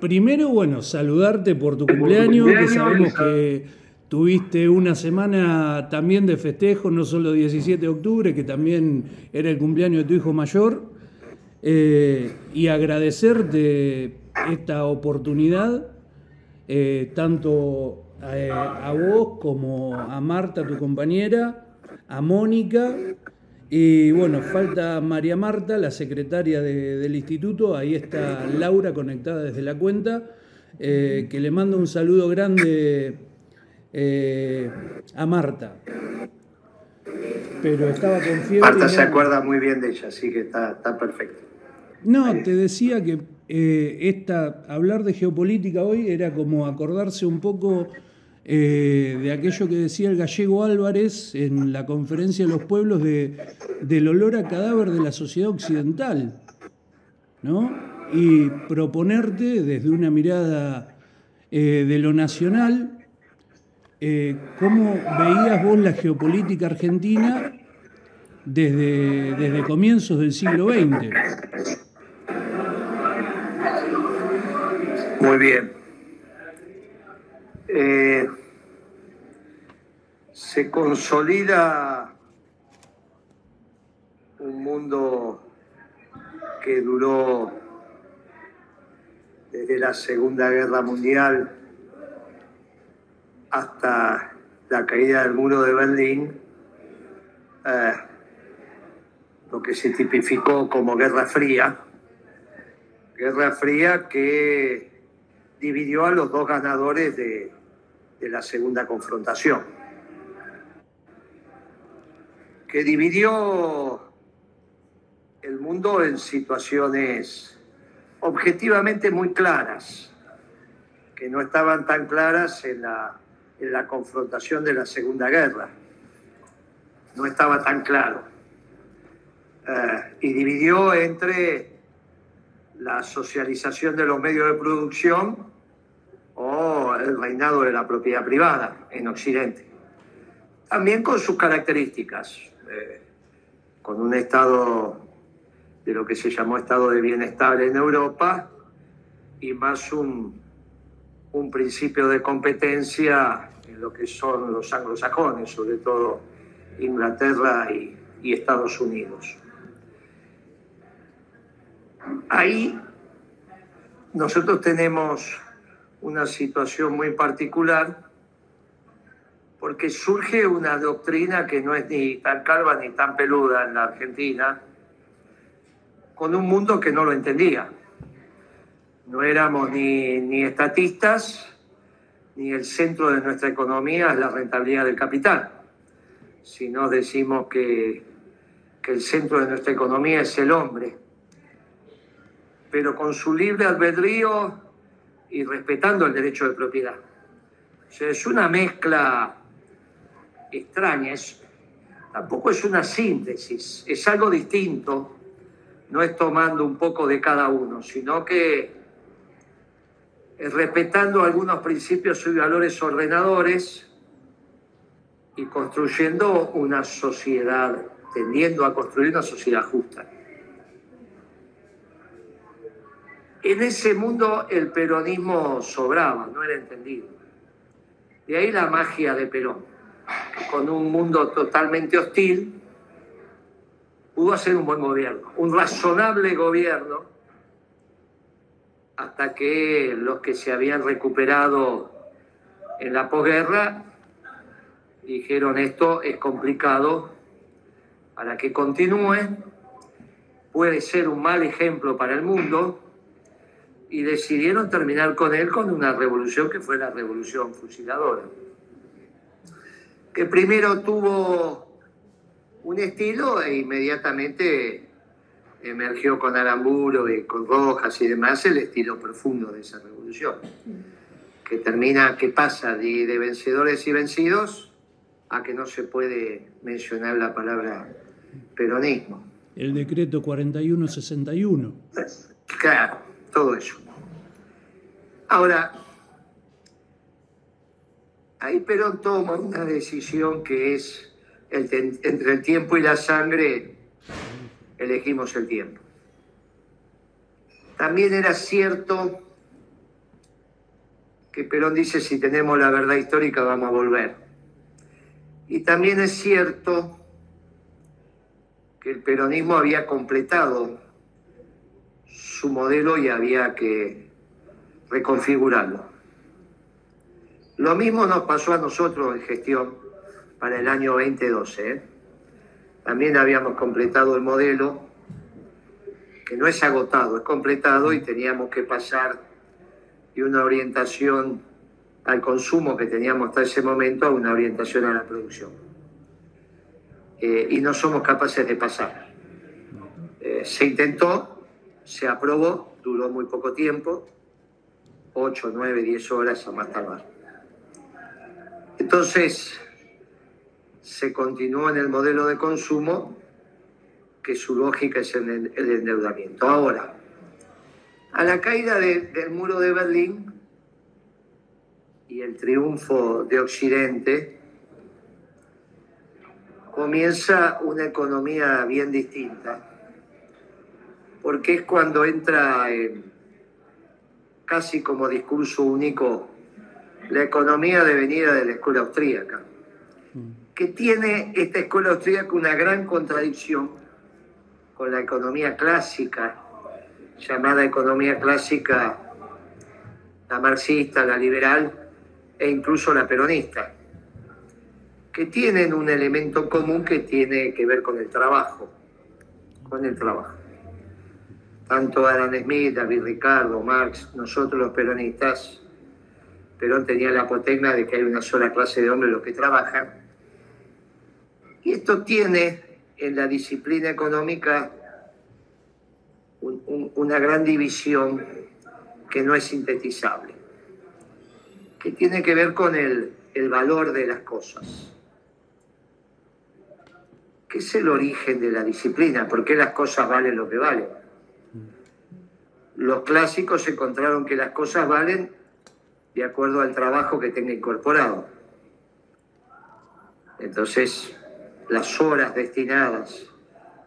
primero, bueno, saludarte por tu cumpleaños, que sabemos que tuviste una semana también de festejo, no solo 17 de octubre, que también era el cumpleaños de tu hijo mayor, eh, y agradecerte esta oportunidad, eh, tanto a vos como a Marta, tu compañera, a Mónica y bueno, falta María Marta, la secretaria del instituto, ahí está Laura conectada desde la cuenta, eh, que le mando un saludo grande eh, a Marta. Pero estaba con fiebre. Marta se acuerda muy bien de ella, así que está, perfecto. No, te decía que eh, esta, hablar de geopolítica hoy era como acordarse un poco eh, de aquello que decía el gallego Álvarez en la conferencia de los pueblos de, del olor a cadáver de la sociedad occidental, ¿no? Y proponerte desde una mirada eh, de lo nacional, eh, cómo veías vos la geopolítica argentina desde, desde comienzos del siglo XX. Muy bien. Eh, se consolida un mundo que duró desde la Segunda Guerra Mundial hasta la caída del muro de Berlín, eh, lo que se tipificó como Guerra Fría, Guerra Fría que dividió a los dos ganadores de, de la segunda confrontación, que dividió el mundo en situaciones objetivamente muy claras, que no estaban tan claras en la, en la confrontación de la Segunda Guerra. No estaba tan claro. Eh, y dividió entre la socialización de los medios de producción o el reinado de la propiedad privada en Occidente. También con sus características, eh, con un estado de lo que se llamó estado de bienestar en Europa y más un, un principio de competencia en lo que son los anglosajones, sobre todo Inglaterra y, y Estados Unidos. Ahí nosotros tenemos una situación muy particular porque surge una doctrina que no es ni tan calva ni tan peluda en la Argentina, con un mundo que no lo entendía. No éramos ni, ni estatistas, ni el centro de nuestra economía es la rentabilidad del capital, sino decimos que, que el centro de nuestra economía es el hombre. Pero con su libre albedrío y respetando el derecho de propiedad. O sea, es una mezcla extraña, es, tampoco es una síntesis, es algo distinto, no es tomando un poco de cada uno, sino que es respetando algunos principios y valores ordenadores y construyendo una sociedad, tendiendo a construir una sociedad justa. En ese mundo el peronismo sobraba, no era entendido. De ahí la magia de Perón, con un mundo totalmente hostil pudo hacer un buen gobierno, un razonable gobierno, hasta que los que se habían recuperado en la posguerra dijeron esto es complicado para que continúe, puede ser un mal ejemplo para el mundo y decidieron terminar con él con una revolución que fue la revolución fusiladora, que primero tuvo un estilo e inmediatamente emergió con Aramburo y con Rojas y demás el estilo profundo de esa revolución, que termina, que pasa de, de vencedores y vencidos a que no se puede mencionar la palabra peronismo. El decreto 4161. Claro todo eso. Ahora, ahí Perón toma una decisión que es entre el tiempo y la sangre, elegimos el tiempo. También era cierto que Perón dice, si tenemos la verdad histórica vamos a volver. Y también es cierto que el peronismo había completado su modelo y había que reconfigurarlo. Lo mismo nos pasó a nosotros en gestión para el año 2012. ¿eh? También habíamos completado el modelo, que no es agotado, es completado y teníamos que pasar de una orientación al consumo que teníamos hasta ese momento a una orientación a la producción. Eh, y no somos capaces de pasar. Eh, se intentó, se aprobó, duró muy poco tiempo, 8, 9, 10 horas a más tardar. Entonces, se continuó en el modelo de consumo, que su lógica es el, endeudamiento. Ahora, a la caída de, del muro de Berlín y el triunfo de Occidente, comienza una economía bien distinta, porque es cuando entra en, casi como discurso único la economía devenida de la escuela austríaca, que tiene esta escuela austríaca una gran contradicción con la economía clásica, llamada economía clásica, la marxista, la liberal e incluso la peronista que tienen un elemento común que tiene que ver con el trabajo, con el trabajo. Tanto Adam Smith, David Ricardo, Marx, nosotros los peronistas, Perón tenía la apotegma de que hay una sola clase de hombres los que trabajan. Y esto tiene en la disciplina económica un, un, una gran división que no es sintetizable, que tiene que ver con el, el valor de las cosas. ¿Qué es el origen de la disciplina? ¿Por qué las cosas valen lo que valen? Los clásicos encontraron que las cosas valen de acuerdo al trabajo que tenga incorporado. Entonces, las horas destinadas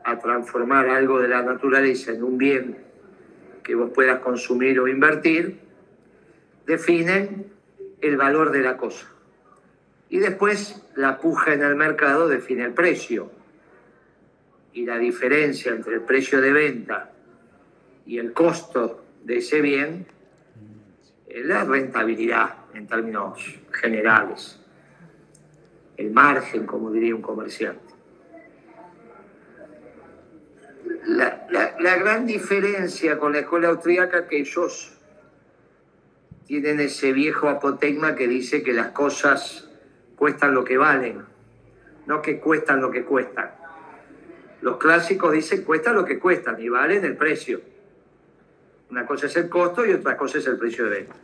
a transformar algo de la naturaleza en un bien que vos puedas consumir o invertir, definen el valor de la cosa. Y después la puja en el mercado define el precio y la diferencia entre el precio de venta y el costo de ese bien la rentabilidad en términos generales, el margen, como diría un comerciante. La, la, gran diferencia con la escuela austríaca que ellos tienen ese viejo apotegma que dice que las cosas cuestan lo que valen, no que cuestan lo que cuestan. Los clásicos dicen cuesta lo que cuesta, y valen el precio. Una cosa es el costo y otra cosa es el precio de venta.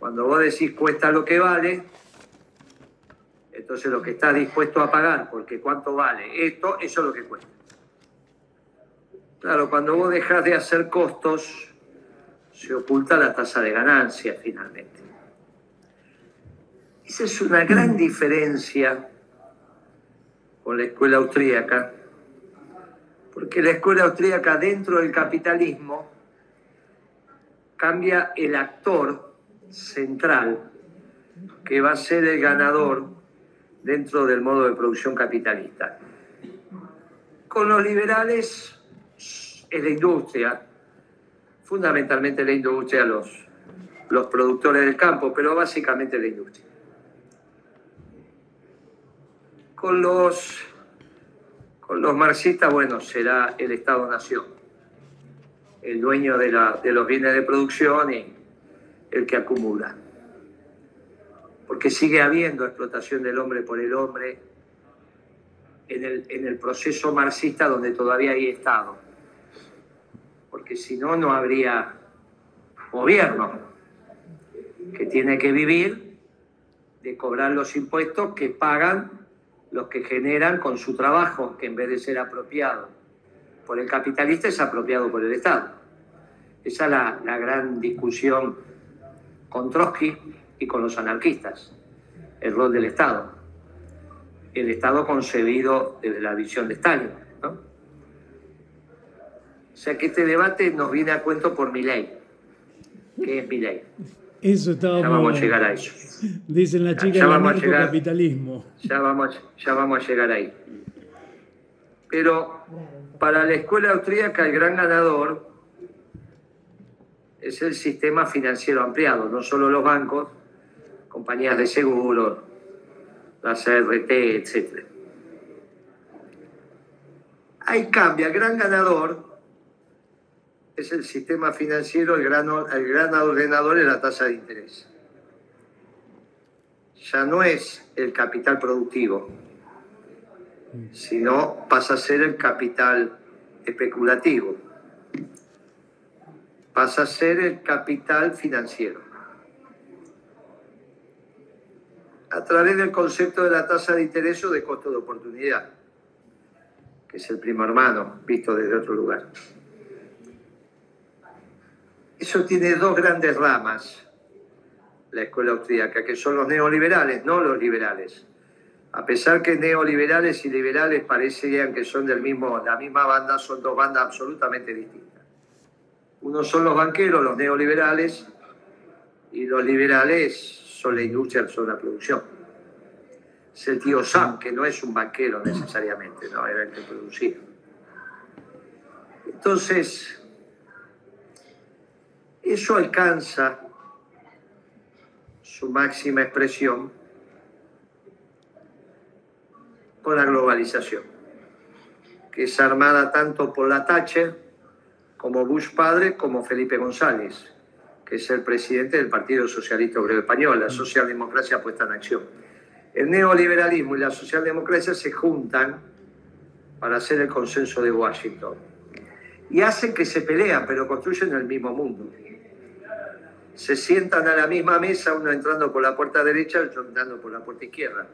Cuando vos decís cuesta lo que vale, entonces lo que estás dispuesto a pagar, porque cuánto vale esto, eso es lo que cuesta. Claro, cuando vos dejas de hacer costos, se oculta la tasa de ganancia finalmente. Esa es una gran diferencia con la escuela austríaca porque la escuela austríaca dentro del capitalismo cambia el actor central que va a ser el ganador dentro del modo de producción capitalista. Con los liberales es la industria, fundamentalmente la industria, los, los productores del campo, pero básicamente la industria. Con los con los marxistas, bueno, será el Estado-Nación, el dueño de, los bienes de producción y el que acumula. Porque sigue habiendo explotación del hombre por el hombre en el, en el proceso marxista donde todavía hay Estado. Porque si no, no habría gobierno que tiene que vivir de cobrar los impuestos que pagan los que generan con su trabajo, que en vez de ser apropiado por el capitalista es apropiado por el Estado. Esa es la, la gran discusión con Trotsky y con los anarquistas, el rol del Estado. El Estado concebido desde la visión de Stalin. ¿no? O sea que este debate nos viene a cuento por mi ley. ¿Qué es mi ley? Eso estábamos, ya vamos a llegar a eso. Dicen la chica del capitalismo. Ya vamos, ya vamos a llegar ahí. Pero para la escuela austríaca el gran ganador es el sistema financiero ampliado, no solo los bancos, compañías de seguros, la CRT, etc. Ahí cambia, el gran ganador es el sistema financiero, el gran, el gran ordenador es la tasa de interés. Ya no es el capital productivo, sino pasa a ser el capital especulativo, pasa a ser el capital financiero. A través del concepto de la tasa de interés o de costo de oportunidad, que es el primo hermano visto desde otro lugar. Eso tiene dos grandes ramas, la escuela austríaca, que son los neoliberales, no los liberales. A pesar que neoliberales y liberales parecían que son del mismo, la misma banda, son dos bandas absolutamente distintas. Uno son los banqueros, los neoliberales, y los liberales son la industria, son la producción. Es el tío Sam, que no es un banquero necesariamente, no, era el que producía. Entonces, eso alcanza su máxima expresión con la globalización, que es armada tanto por la Thatcher como Bush padre como Felipe González, que es el presidente del Partido Socialista Obrero Español, la socialdemocracia puesta en acción. El neoliberalismo y la socialdemocracia se juntan para hacer el consenso de Washington y hacen que se pelean, pero construyen el mismo mundo se sientan a la misma mesa, uno entrando por la puerta derecha, y otro entrando por la puerta izquierda.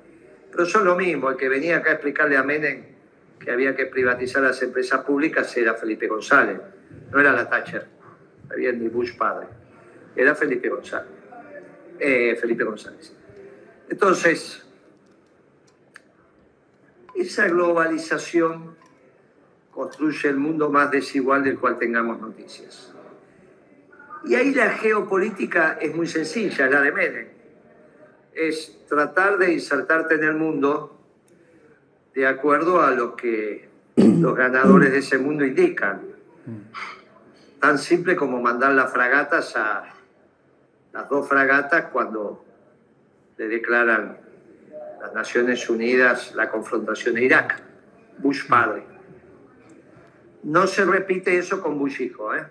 Pero son lo mismo, el que venía acá a explicarle a Menem que había que privatizar las empresas públicas era Felipe González, no era la Thatcher, había ni Bush padre, era Felipe González. Eh, Felipe González. Entonces, esa globalización construye el mundo más desigual del cual tengamos noticias. Y ahí la geopolítica es muy sencilla, la de Menem. Es tratar de insertarte en el mundo de acuerdo a lo que los ganadores de ese mundo indican. Tan simple como mandar las fragatas a las dos fragatas cuando le declaran las Naciones Unidas la confrontación a Irak. Bush padre. No se repite eso con Bush hijo, ¿eh?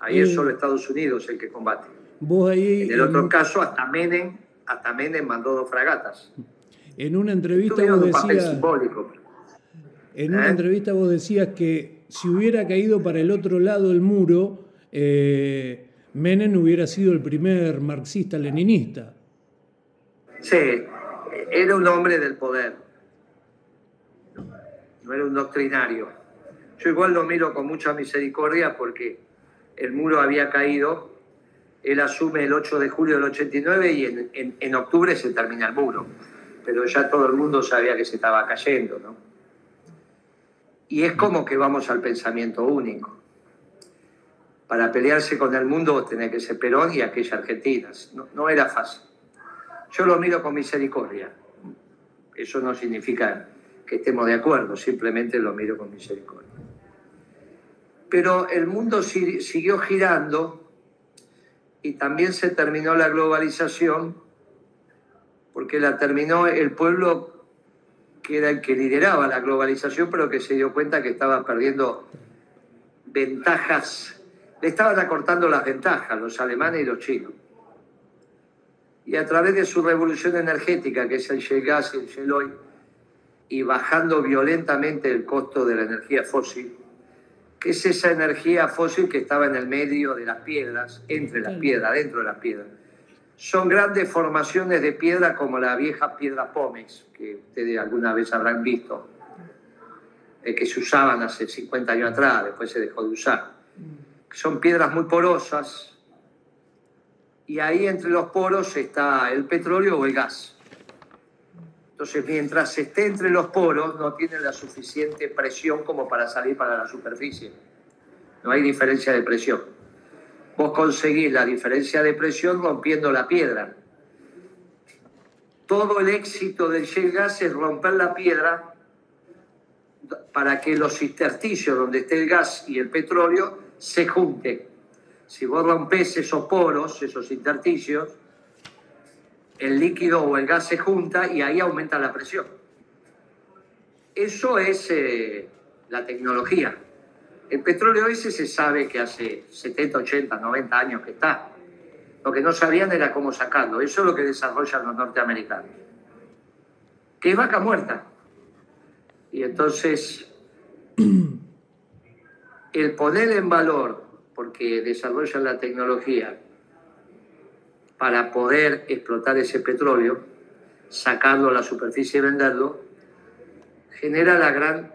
Ahí es solo Estados Unidos el que combate. en el otro caso, hasta Menem, hasta Menem mandó dos fragatas. En una entrevista vos decías... En una ¿Eh? entrevista vos decías que si hubiera caído para el otro lado del muro, eh, Menem hubiera sido el primer marxista-leninista. Sí, era un hombre del poder, no era un doctrinario. Yo igual lo miro con mucha misericordia porque el muro había caído, él asume el 8 de julio del 89 y en, octubre se termina el muro, pero ya todo el mundo sabía que se estaba cayendo, ¿no? Y es como que vamos al pensamiento único. Para pelearse con el mundo tenía que ser Perón y aquellas Argentinas. No, no era fácil. Yo lo miro con misericordia. Eso no significa que estemos de acuerdo, simplemente lo miro con misericordia pero el mundo siguió girando y también se terminó la globalización porque la terminó el pueblo que era el que lideraba la globalización, pero que se dio cuenta que estaba perdiendo ventajas, le estaban acortando las ventajas los alemanes y los chinos. Y a través de su revolución energética, que es el Gas y el Shell y bajando violentamente el costo de la energía fósil, que es esa energía fósil que estaba en el medio de las piedras, entre las piedras, dentro de las piedras. Son grandes formaciones de piedra como la vieja piedra Pómez, que ustedes alguna vez habrán visto, eh, que se usaban hace 50 años atrás, después se dejó de usar. Son piedras muy porosas y ahí entre los poros está el petróleo o el gas. Entonces, mientras esté entre los poros, no tiene la suficiente presión como para salir para la superficie. No hay diferencia de presión. vos conseguís la diferencia de presión rompiendo la piedra. Todo el éxito del shale gas es romper la piedra para que los intersticios donde esté el gas y el petróleo se junten. Si vos rompes esos poros, esos intersticios, el líquido o el gas se junta y ahí aumenta la presión. Eso es eh, la tecnología. El petróleo ese se sabe que hace 70, 80, 90 años que está. Lo que no sabían era cómo sacarlo. Eso es lo que desarrollan los norteamericanos. Que es vaca muerta. Y entonces, el poner en valor, porque desarrollan la tecnología para poder explotar ese petróleo, sacarlo a la superficie y venderlo, genera la gran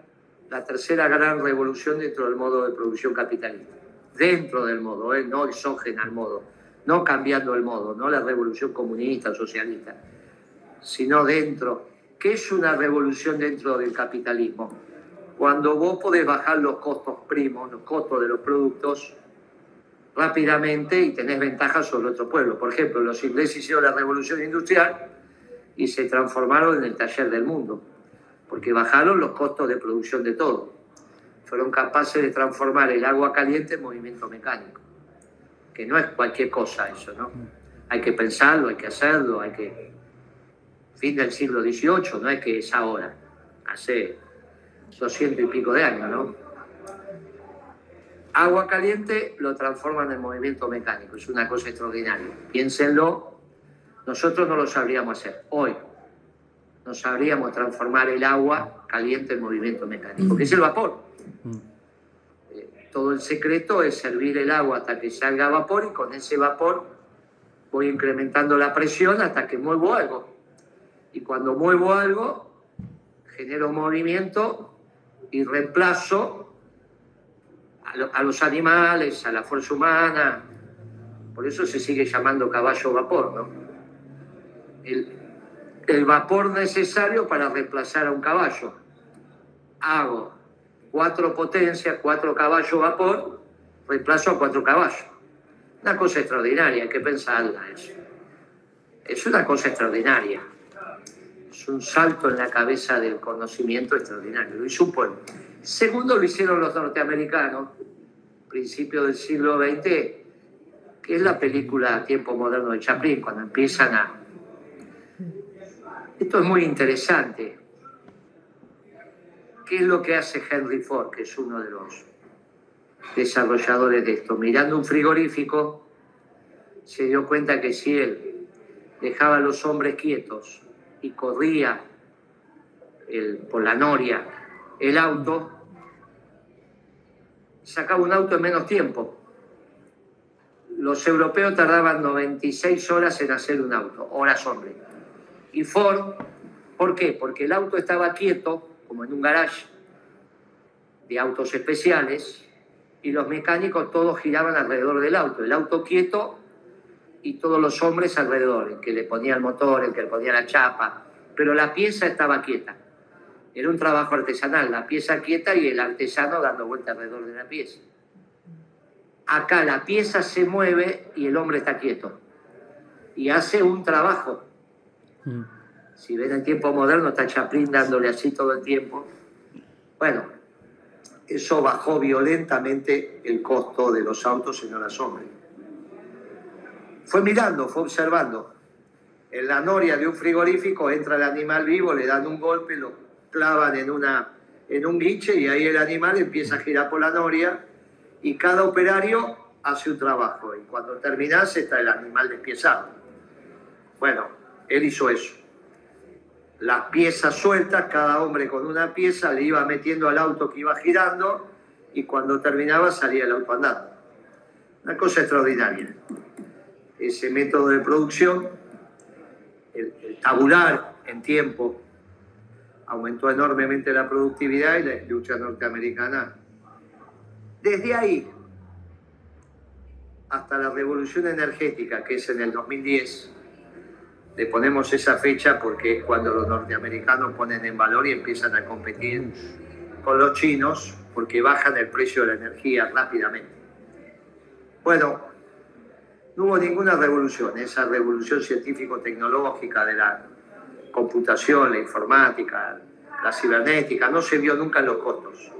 la tercera gran revolución dentro del modo de producción capitalista. Dentro del modo, ¿eh? no exógena al modo, no cambiando el modo, no la revolución comunista, socialista, sino dentro. ¿Qué es una revolución dentro del capitalismo? Cuando vos podés bajar los costos primos, los costos de los productos, rápidamente y tenés ventajas sobre otro pueblo. Por ejemplo, los ingleses hicieron la revolución industrial y se transformaron en el taller del mundo porque bajaron los costos de producción de todo. Fueron capaces de transformar el agua caliente en movimiento mecánico, que no es cualquier cosa eso, ¿no? Hay que pensarlo, hay que hacerlo, hay que... Fin del siglo XVIII, no es que es ahora, hace doscientos y pico de años, ¿no? Agua caliente lo transforman en movimiento mecánico, es una cosa extraordinaria. Piénsenlo, nosotros no lo sabríamos hacer hoy, no sabríamos transformar el agua caliente en movimiento mecánico, que es el vapor. Eh, todo el secreto es servir el agua hasta que salga vapor y con ese vapor voy incrementando la presión hasta que muevo algo. Y cuando muevo algo, genero movimiento y reemplazo a, los animales, a la fuerza humana. Por eso se sigue llamando caballo vapor, ¿no? El, el vapor necesario para reemplazar a un caballo. Hago cuatro potencias, cuatro caballos vapor, reemplazo a cuatro caballos. Una cosa extraordinaria, hay que pensarla eso. Es una cosa extraordinaria. Es un salto en la cabeza del conocimiento extraordinario. Lo hizo. Segundo, lo hicieron los norteamericanos, principio del siglo XX, que es la película Tiempo Moderno de Chaplin, cuando empiezan a esto es muy interesante. ¿Qué es lo que hace Henry Ford, que es uno de los desarrolladores de esto? Mirando un frigorífico, se dio cuenta que si él dejaba a los hombres quietos y corría por la noria el auto, sacaba un auto en menos tiempo. Los europeos tardaban 96 horas en hacer un auto, horas hombre y Ford. ¿Por qué? Porque el auto estaba quieto, como en un garage de autos especiales, y los mecánicos todos giraban alrededor del auto. El auto quieto y todos los hombres alrededor, el que le ponía el motor, el que le ponía la chapa, pero la pieza estaba quieta. Era un trabajo artesanal, la pieza quieta y el artesano dando vuelta alrededor de la pieza. Acá la pieza se mueve y el hombre está quieto. Y hace un trabajo Mm. Si ven el tiempo moderno, está Chaplin dándole así todo el tiempo. Bueno, eso bajó violentamente el costo de los autos en horas hombre. Fue mirando, fue observando. En la noria de un frigorífico entra el animal vivo, le dan un golpe, lo clavan en, una, en un guiche y ahí el animal empieza a girar por la noria y cada operario hace un trabajo y cuando terminase está el animal despiezado. Bueno, él hizo eso. Las piezas sueltas, cada hombre con una pieza le iba metiendo al auto que iba girando y cuando terminaba salía el auto andando. Una cosa extraordinaria. Ese método de producción, el, tabular en tiempo, aumentó enormemente la productividad y la industria norteamericana. Desde ahí hasta la revolución energética, que es en el 2010, le ponemos esa fecha porque es cuando los norteamericanos ponen en valor y empiezan a competir con los chinos porque bajan el precio de la energía rápidamente. Bueno, No hubo ninguna revolución, esa revolución científico-tecnológica de la computación, la informática, la cibernética, no se vio nunca en los costos.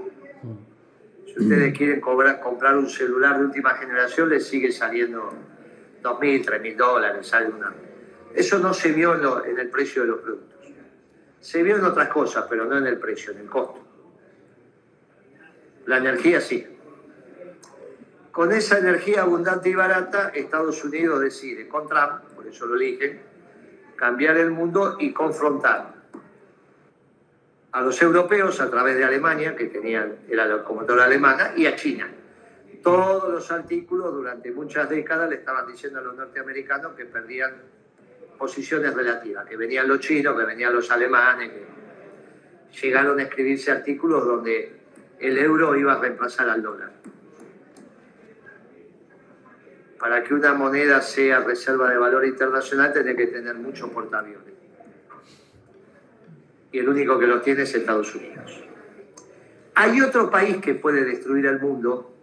Si ustedes quieren cobrar, comprar un celular de última generación, les sigue saliendo 2.000, 3.000 dólares, sale una. Eso no se vio en, en el precio de los productos. Se vio en otras cosas, pero no en el precio, en el costo. La energía sí. Con esa energía abundante y barata, Estados Unidos decide, con Trump, por eso lo eligen, cambiar el mundo y confrontar a los europeos a través de Alemania, que tenían, era la locomotora alemana, y a China. Todos los artículos durante muchas décadas le estaban diciendo a los norteamericanos que perdían posiciones relativas, que venían los chinos, que venían los alemanes, que llegaron a escribirse artículos donde el euro iba a reemplazar al dólar. Para que una moneda sea reserva de valor internacional tiene que tener muchos portaaviones y el único que los tiene es Estados Unidos. Hay otro país que puede destruir el mundo,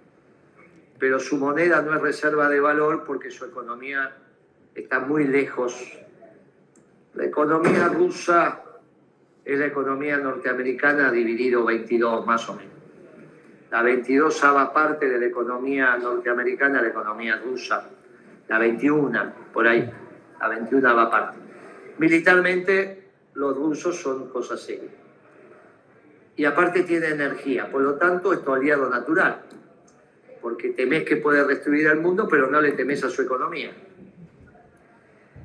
pero su moneda no es reserva de valor porque su economía está muy lejos. La economía rusa es la economía norteamericana dividido 22 más o menos. La 22 parte de la economía norteamericana la economía rusa. La 21, por ahí. La 21 va parte. Militarmente los rusos son cosas serias. Y aparte tiene energía, por lo tanto es tu aliado natural, porque temes que puede destruir el mundo, pero no le temes a su economía.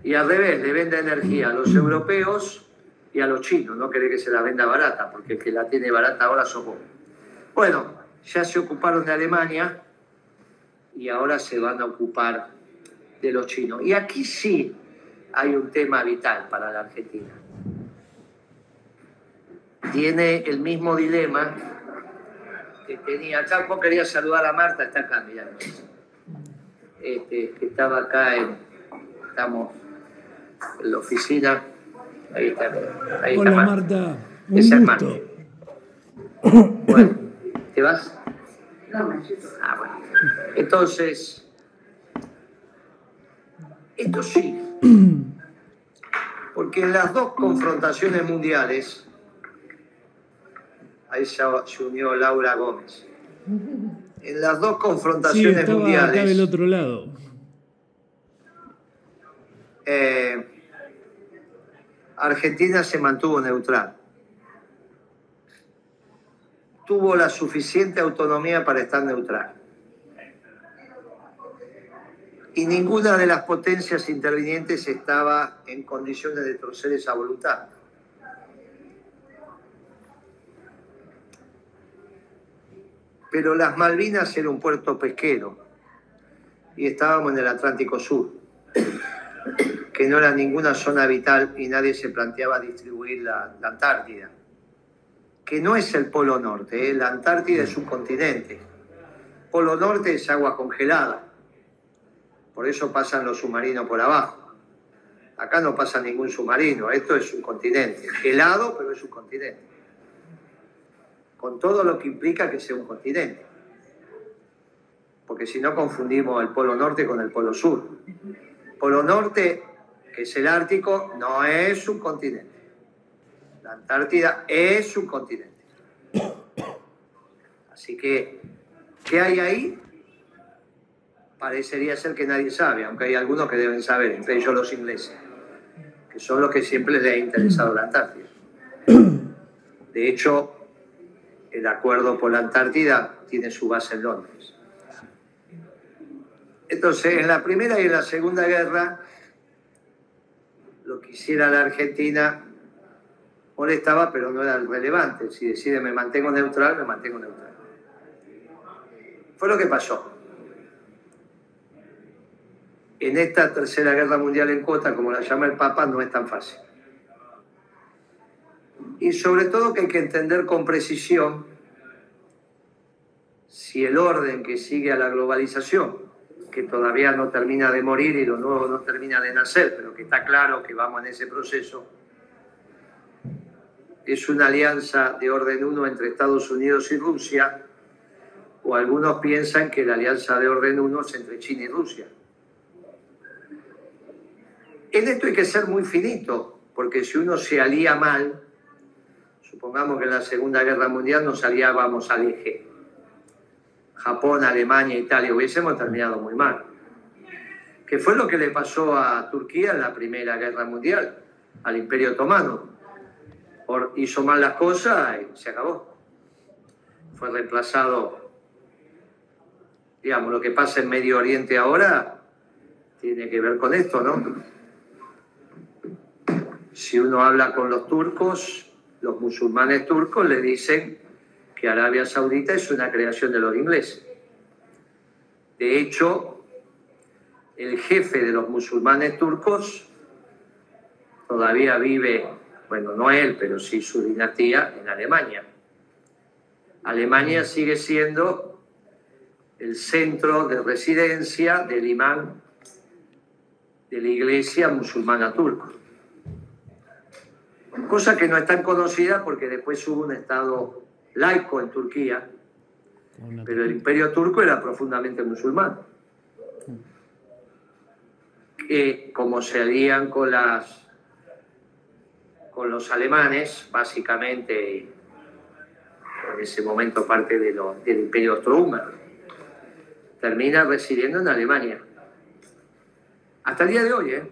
Y al revés, le vende energía a los europeos y a los chinos, no quiere que se la venda barata, porque el que la tiene barata ahora somos. Bueno, ya se ocuparon de Alemania y ahora se van a ocupar de los chinos. Y aquí sí hay un tema vital para la Argentina tiene el mismo dilema que tenía acá. Vos quería saludar a Marta, está acá, mirá. Este, que estaba acá en, estamos en la oficina. Ahí está. Ahí Hola Marta. Un Esa es gusto. Marta. Bueno, ¿te vas? Ah, bueno. Entonces, esto sí. Porque en las dos confrontaciones mundiales, ahí se, unió Laura Gómez. En las dos Sí, confrontaciones estaba acá del mundiales, otro lado. eh, Argentina se mantuvo neutral. Tuvo la suficiente autonomía para estar neutral. Y ninguna de las potencias intervinientes estaba en condiciones de torcer esa voluntad. Pero las Malvinas era un puerto pesquero y estábamos en el Atlántico Sur, que no era ninguna zona vital y nadie se planteaba distribuir la, la Antártida, que no es el Polo Norte, la Antártida es un continente. Polo Norte es agua congelada, por eso pasan los submarinos por abajo. Acá no pasa ningún submarino, esto es un continente, helado, pero es un continente con todo lo que implica que sea un continente. Porque si no confundimos el Polo Norte con el Polo Sur. Polo Norte, que es el Ártico, no es un continente. La Antártida es un continente. Así que, ¿qué hay ahí? Parecería ser que nadie sabe, aunque hay algunos que deben saber, entre ellos los ingleses, que son los que siempre les ha interesado la Antártida. De hecho, el acuerdo por la Antártida tiene su base en Londres. Entonces, en la Primera y en la Segunda Guerra, lo que hiciera la Argentina molestaba, pero no era relevante. Si decide me mantengo neutral, me mantengo neutral. Fue lo que pasó. En esta Tercera Guerra Mundial en cuota, como la llama el Papa, no es tan fácil y sobre todo que hay que entender con precisión si el orden que sigue a la globalización, que todavía no termina de morir y lo nuevo no termina de nacer, pero que está claro que vamos en ese proceso, es una alianza de orden uno entre Estados Unidos y Rusia, o algunos piensan que la alianza de orden uno es entre China y Rusia. en esto hay que ser muy finito, porque si uno se alía mal, supongamos que en la Segunda Guerra Mundial nos aliábamos al eje, Japón, Alemania, Italia, hubiésemos terminado muy mal. Que fue lo que le pasó a Turquía en la Primera Guerra Mundial, al Imperio Otomano. Hizo mal las cosas y se acabó. Fue reemplazado, digamos, lo que pasa en Medio Oriente ahora tiene que ver con esto, ¿no? Si uno habla con los turcos, los musulmanes turcos le dicen que Arabia Saudita es una creación de los ingleses. De hecho, el jefe de los musulmanes turcos todavía vive, bueno, no él, pero sí su dinastía en Alemania. Alemania sigue siendo el centro de residencia del imán de la iglesia musulmana turca. Cosa que no es tan conocida porque después hubo un estado laico en Turquía, pero el imperio turco era profundamente musulmán. Que como se alían con las con los alemanes, básicamente en ese momento parte de del imperio austrohúngaro, termina residiendo en Alemania. Hasta el día de hoy, ¿eh?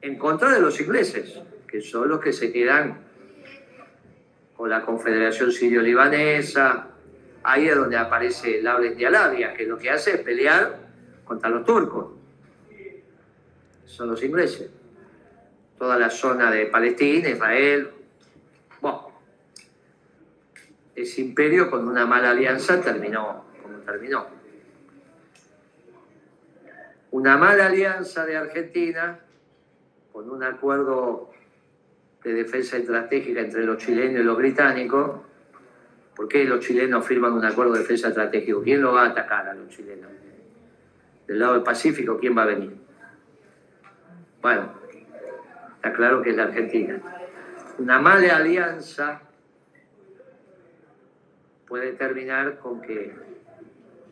en contra de los ingleses, que son los que se quedan con la Confederación Sirio-Libanesa, ahí es donde aparece Ables de Arabia, que lo que hace es pelear contra los turcos. Son los ingleses. Toda la zona de Palestina, Israel. Bueno, ese imperio con una mala alianza terminó como terminó. Una mala alianza de Argentina con un acuerdo de defensa estratégica entre los chilenos y los británicos, ¿por qué los chilenos firman un acuerdo de defensa estratégico? ¿Quién lo va a atacar a los chilenos? Del lado del Pacífico, ¿quién va a venir? Bueno, está claro que es la Argentina. Una mala alianza puede terminar con que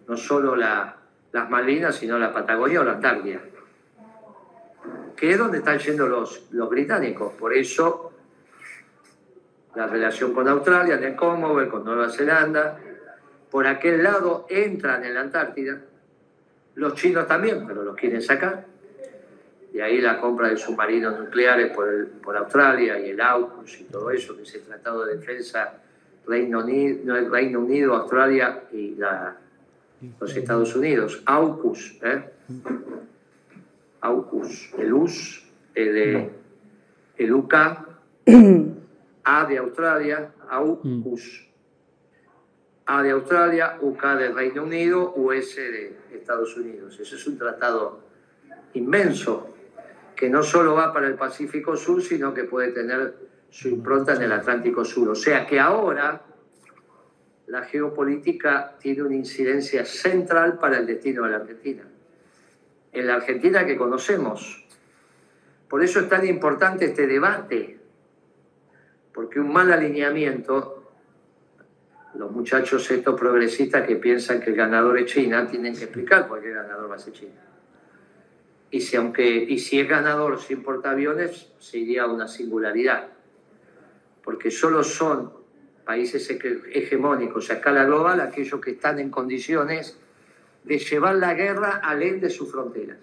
no solo la, las Malvinas, sino la Patagonia o la Antártida que es donde están yendo los, los británicos. Por eso la relación con Australia, en el Commonwealth, con Nueva Zelanda, por aquel lado entran en la Antártida, los chinos también, pero los quieren sacar. De ahí la compra de submarinos nucleares por, por Australia y el AUKUS y todo eso, que es el Tratado de Defensa Reino Unido, Reino Unido Australia y los Estados Unidos. AUKUS, ¿eh? AUKUS, el US, el, el UK, A de Australia, AUKUS. A de Australia, UK del Reino Unido, US de Estados Unidos. Ese es un tratado inmenso que no solo va para el Pacífico Sur, sino que puede tener su impronta en el Atlántico Sur. O sea que ahora la geopolítica tiene una incidencia central para el destino de la Argentina en la Argentina que conocemos. Por eso es tan importante este debate, porque un mal alineamiento, los muchachos estos progresistas que piensan que el ganador es China, tienen que explicar por qué el ganador va a ser China. Y si, aunque, y si es ganador sin portaaviones, sería una singularidad, porque solo son países hegemónicos a escala global aquellos que están en condiciones de llevar la guerra al de sus fronteras.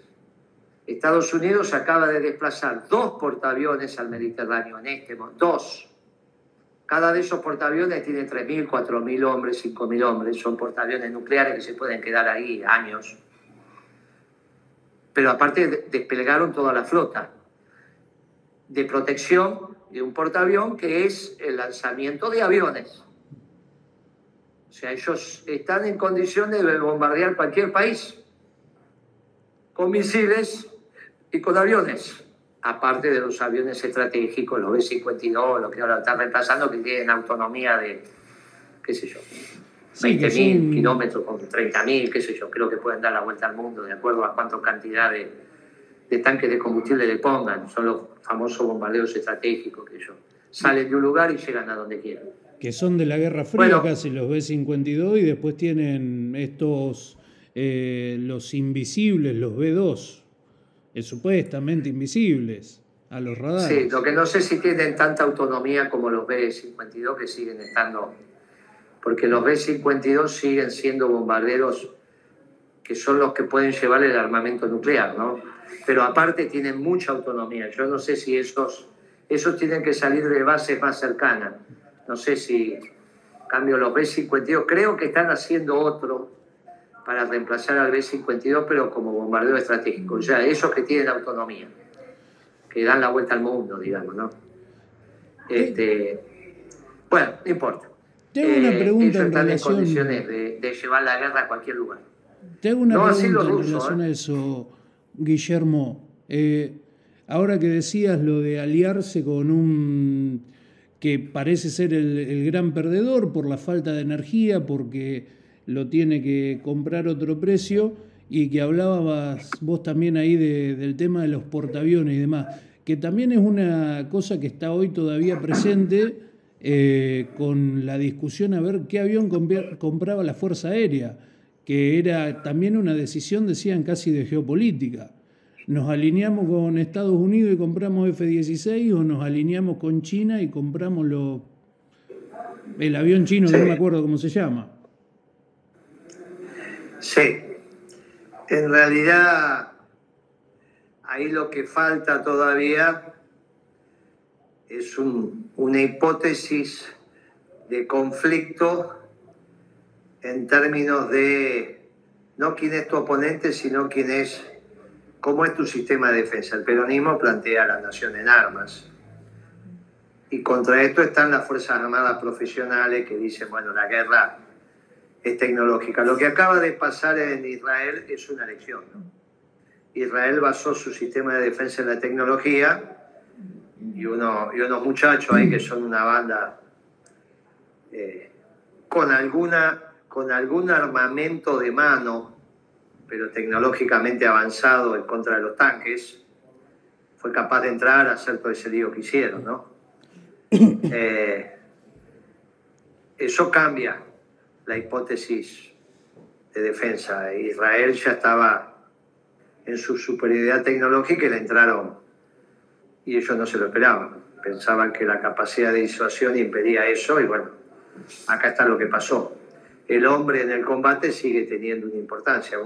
Estados Unidos acaba de desplazar dos portaaviones al Mediterráneo en este momento, dos. Cada de esos portaaviones tiene 3.000, 4.000 hombres, 5.000 hombres. Son portaaviones nucleares que se pueden quedar ahí años. Pero aparte desplegaron toda la flota. De protección de un portaaviones que es el lanzamiento de aviones. O sea, ellos están en condiciones de bombardear cualquier país con misiles y con aviones, aparte de los aviones estratégicos, los B-52, lo que ahora están reemplazando, que tienen autonomía de, qué sé yo, 20.000 kilómetros con 30.000, qué sé yo, creo que pueden dar la vuelta al mundo de acuerdo a cuánta cantidad de, de tanques de combustible le pongan. Son los famosos bombardeos estratégicos que ellos salen de un lugar y llegan a donde quieran que son de la Guerra Fría casi los B-52 y después tienen estos, eh, los invisibles, los B-2. supuestamente invisibles a los radares. Sí, lo que no sé si tienen tanta autonomía como los B-52 que siguen estando, porque los B-52 siguen siendo bombarderos que son los que pueden llevar el armamento nuclear, ¿no? Pero aparte tienen mucha autonomía. Yo no sé si esos, esos tienen que salir de bases más cercanas. No sé si, cambio, los B-52, creo que están haciendo otro para reemplazar al B-52, pero como bombardeo estratégico. Ya, esos que tienen autonomía, que dan la vuelta al mundo, digamos, ¿no? Este, bueno, no importa. Tengo una eh, pregunta en relación... en condiciones de, de llevar la guerra a cualquier lugar. Tengo una pregunta en relación a ¿eh? eso, Guillermo. Eh, ahora que decías lo de aliarse con un que parece ser el, gran perdedor por la falta de energía, porque lo tiene que comprar otro precio, y que hablabas vos también ahí del tema de los portaaviones y demás, que también es una cosa que está hoy todavía presente eh, con la discusión a ver qué avión compraba la Fuerza Aérea que era también una decisión, decían, casi de geopolítica. ¿Nos alineamos con Estados Unidos y compramos F-16 o nos alineamos con China y compramos lo, el avión chino, no me acuerdo cómo se llama? Sí, en realidad ahí lo que falta todavía es una hipótesis de conflicto en términos de no quién es tu oponente, sino quién es, cómo es tu sistema de defensa. El peronismo plantea la nación en armas. Y contra esto están las Fuerzas Armadas profesionales que dicen, bueno, la guerra es tecnológica. Lo que acaba de pasar en Israel es una lección. Israel basó su sistema de defensa en la tecnología y, uno, y unos muchachos ahí que son una banda eh, con alguna con algún armamento de mano, pero tecnológicamente avanzado en contra de los tanques, fue capaz de entrar a hacer todo ese lío que hicieron, ¿no? Eh, eso cambia la hipótesis de defensa. Israel ya estaba en su superioridad tecnológica y le entraron y ellos no se lo esperaban. Pensaban que la capacidad de disuasión impedía eso y bueno, acá está lo que pasó el hombre en el combate sigue teniendo una importancia.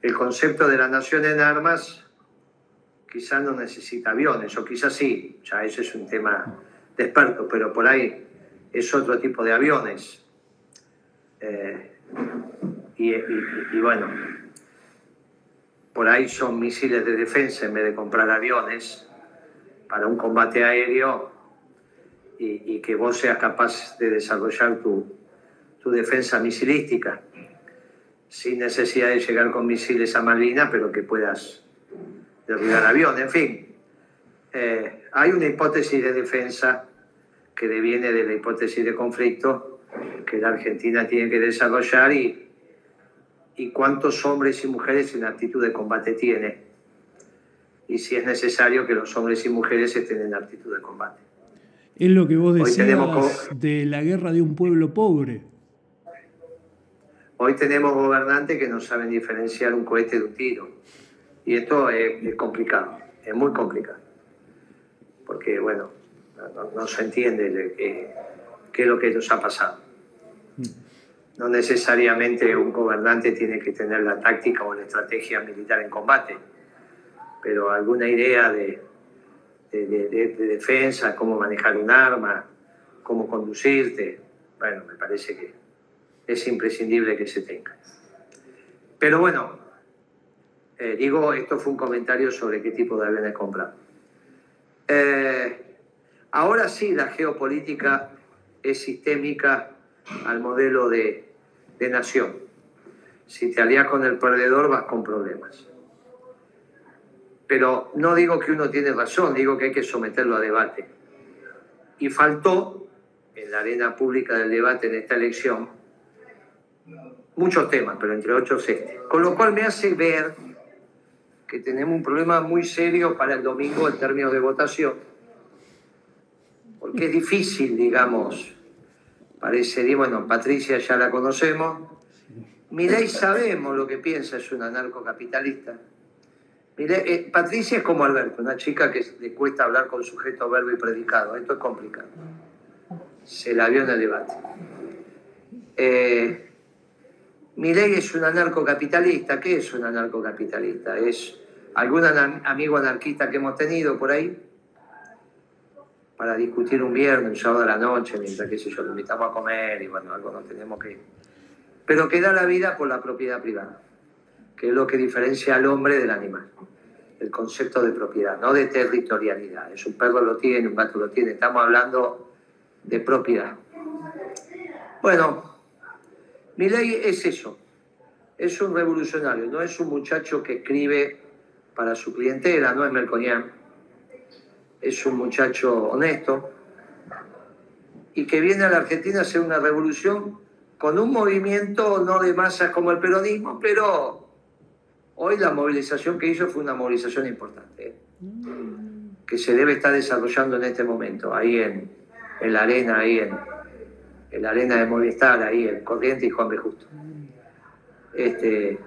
el concepto de la nación en armas quizás no necesita aviones, o quizás sí, ya ese es un tema de experto, pero por ahí es otro tipo de aviones. Eh, y, bueno, por ahí son misiles de defensa en vez de comprar aviones para un combate aéreo y que vos seas capaz de desarrollar tu, tu defensa misilística, sin necesidad de llegar con misiles a Malvinas, pero que puedas derribar avión. En fin, eh, hay una hipótesis de defensa que deviene de la hipótesis de conflicto que la Argentina tiene que desarrollar y, y cuántos hombres y mujeres en actitud de combate tiene y si es necesario que los hombres y mujeres estén en actitud de combate. Es lo que vos decías de la guerra de un pueblo pobre. Hoy tenemos gobernantes que no saben diferenciar un cohete de un tiro. Y esto es, complicado, es muy complicado. Porque, bueno, no, se entiende qué, es lo que nos ha pasado. No necesariamente un gobernante tiene que tener la táctica o la estrategia militar en combate, pero alguna idea de, de defensa, cómo manejar un arma, cómo conducirte, bueno, me parece que es imprescindible que se tenga. Pero bueno, eh, digo, esto fue un comentario sobre qué tipo de aviones comprar. Eh, ahora sí, la geopolítica es sistémica al modelo de, de nación. Si te alías con el perdedor, vas con problemas. Pero no digo que uno tiene razón, digo que hay que someterlo a debate. Y faltó en la arena pública del debate en esta elección muchos temas, pero entre otros este. Con lo cual me hace ver que tenemos un problema muy serio para el domingo en términos de votación, porque es difícil, digamos, parecería, bueno, Patricia ya la conocemos, Milei sabemos lo que piensa, es un anarcocapitalista, Mire, eh, Patricia es como Alberto, una chica que le cuesta hablar con sujeto, verbo y predicado. Esto es complicado. Se la vio en el debate. Eh, es un anarcocapitalista. ¿Qué es un anarcocapitalista? Es algún amigo anarquista que hemos tenido por ahí para discutir un viernes, un sábado de la noche, mientras que yo lo invitamos a comer y bueno, algo nos tenemos que... Pero que da la vida por la propiedad privada, que es lo que diferencia al hombre del animal. El concepto de propiedad, no de territorialidad. Es un perro lo tiene, un gato lo tiene. Estamos hablando de propiedad. Bueno, mi ley es eso. Es un revolucionario, no es un muchacho que escribe para su clientela, no es Melconian es un muchacho honesto y que viene a la Argentina a hacer una revolución con un movimiento no de masas como el peronismo, pero hoy la movilización que hizo fue una movilización importante, ¿eh? que se debe estar desarrollando en este momento, ahí en, la arena, ahí en, la arena de Movistar, ahí en Corriente y Juan B. Justo. Este,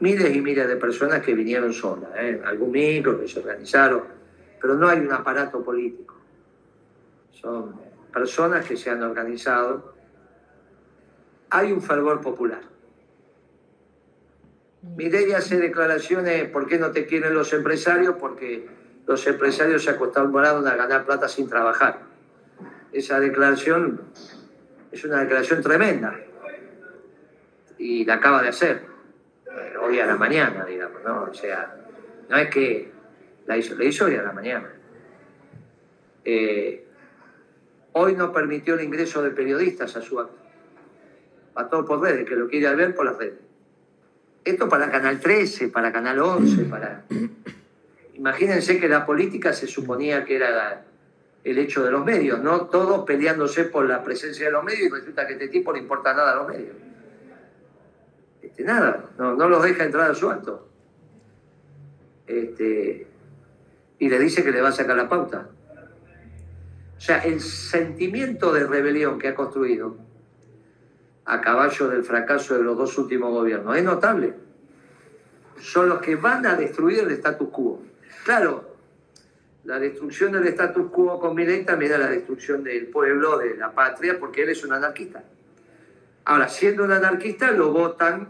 miles y miles de personas que vinieron solas, ¿eh? algún micro, que se organizaron, pero no hay un aparato político. Son personas que se han organizado. Hay un fervor popular. Mireia hace declaraciones, ¿por qué no te quieren los empresarios? Porque los empresarios se acostumbraron a ganar plata sin trabajar. Esa declaración es una declaración tremenda y la acaba de hacer hoy a la mañana, digamos, ¿no? O sea, no es que la hizo, la hizo hoy a la mañana. Eh, hoy no permitió el ingreso de periodistas a su acto. A todo por redes, que lo quiere ver por las redes. Esto para Canal 13, para Canal 11, para... Imagínense que la política se suponía que era el hecho de los medios, no todos peleándose por la presencia de los medios y resulta que este tipo no importa nada a los medios. Este, nada, no, no los deja entrar a su acto. Este, y le dice que le va a sacar la pauta. O sea, el sentimiento de rebelión que ha construido a caballo del fracaso de los dos últimos gobiernos es notable. Son los que van a destruir el status quo. Claro, la destrucción del status quo con Milei también es la destrucción del pueblo, de la patria, porque él es un anarquista. Ahora, siendo un anarquista, lo votan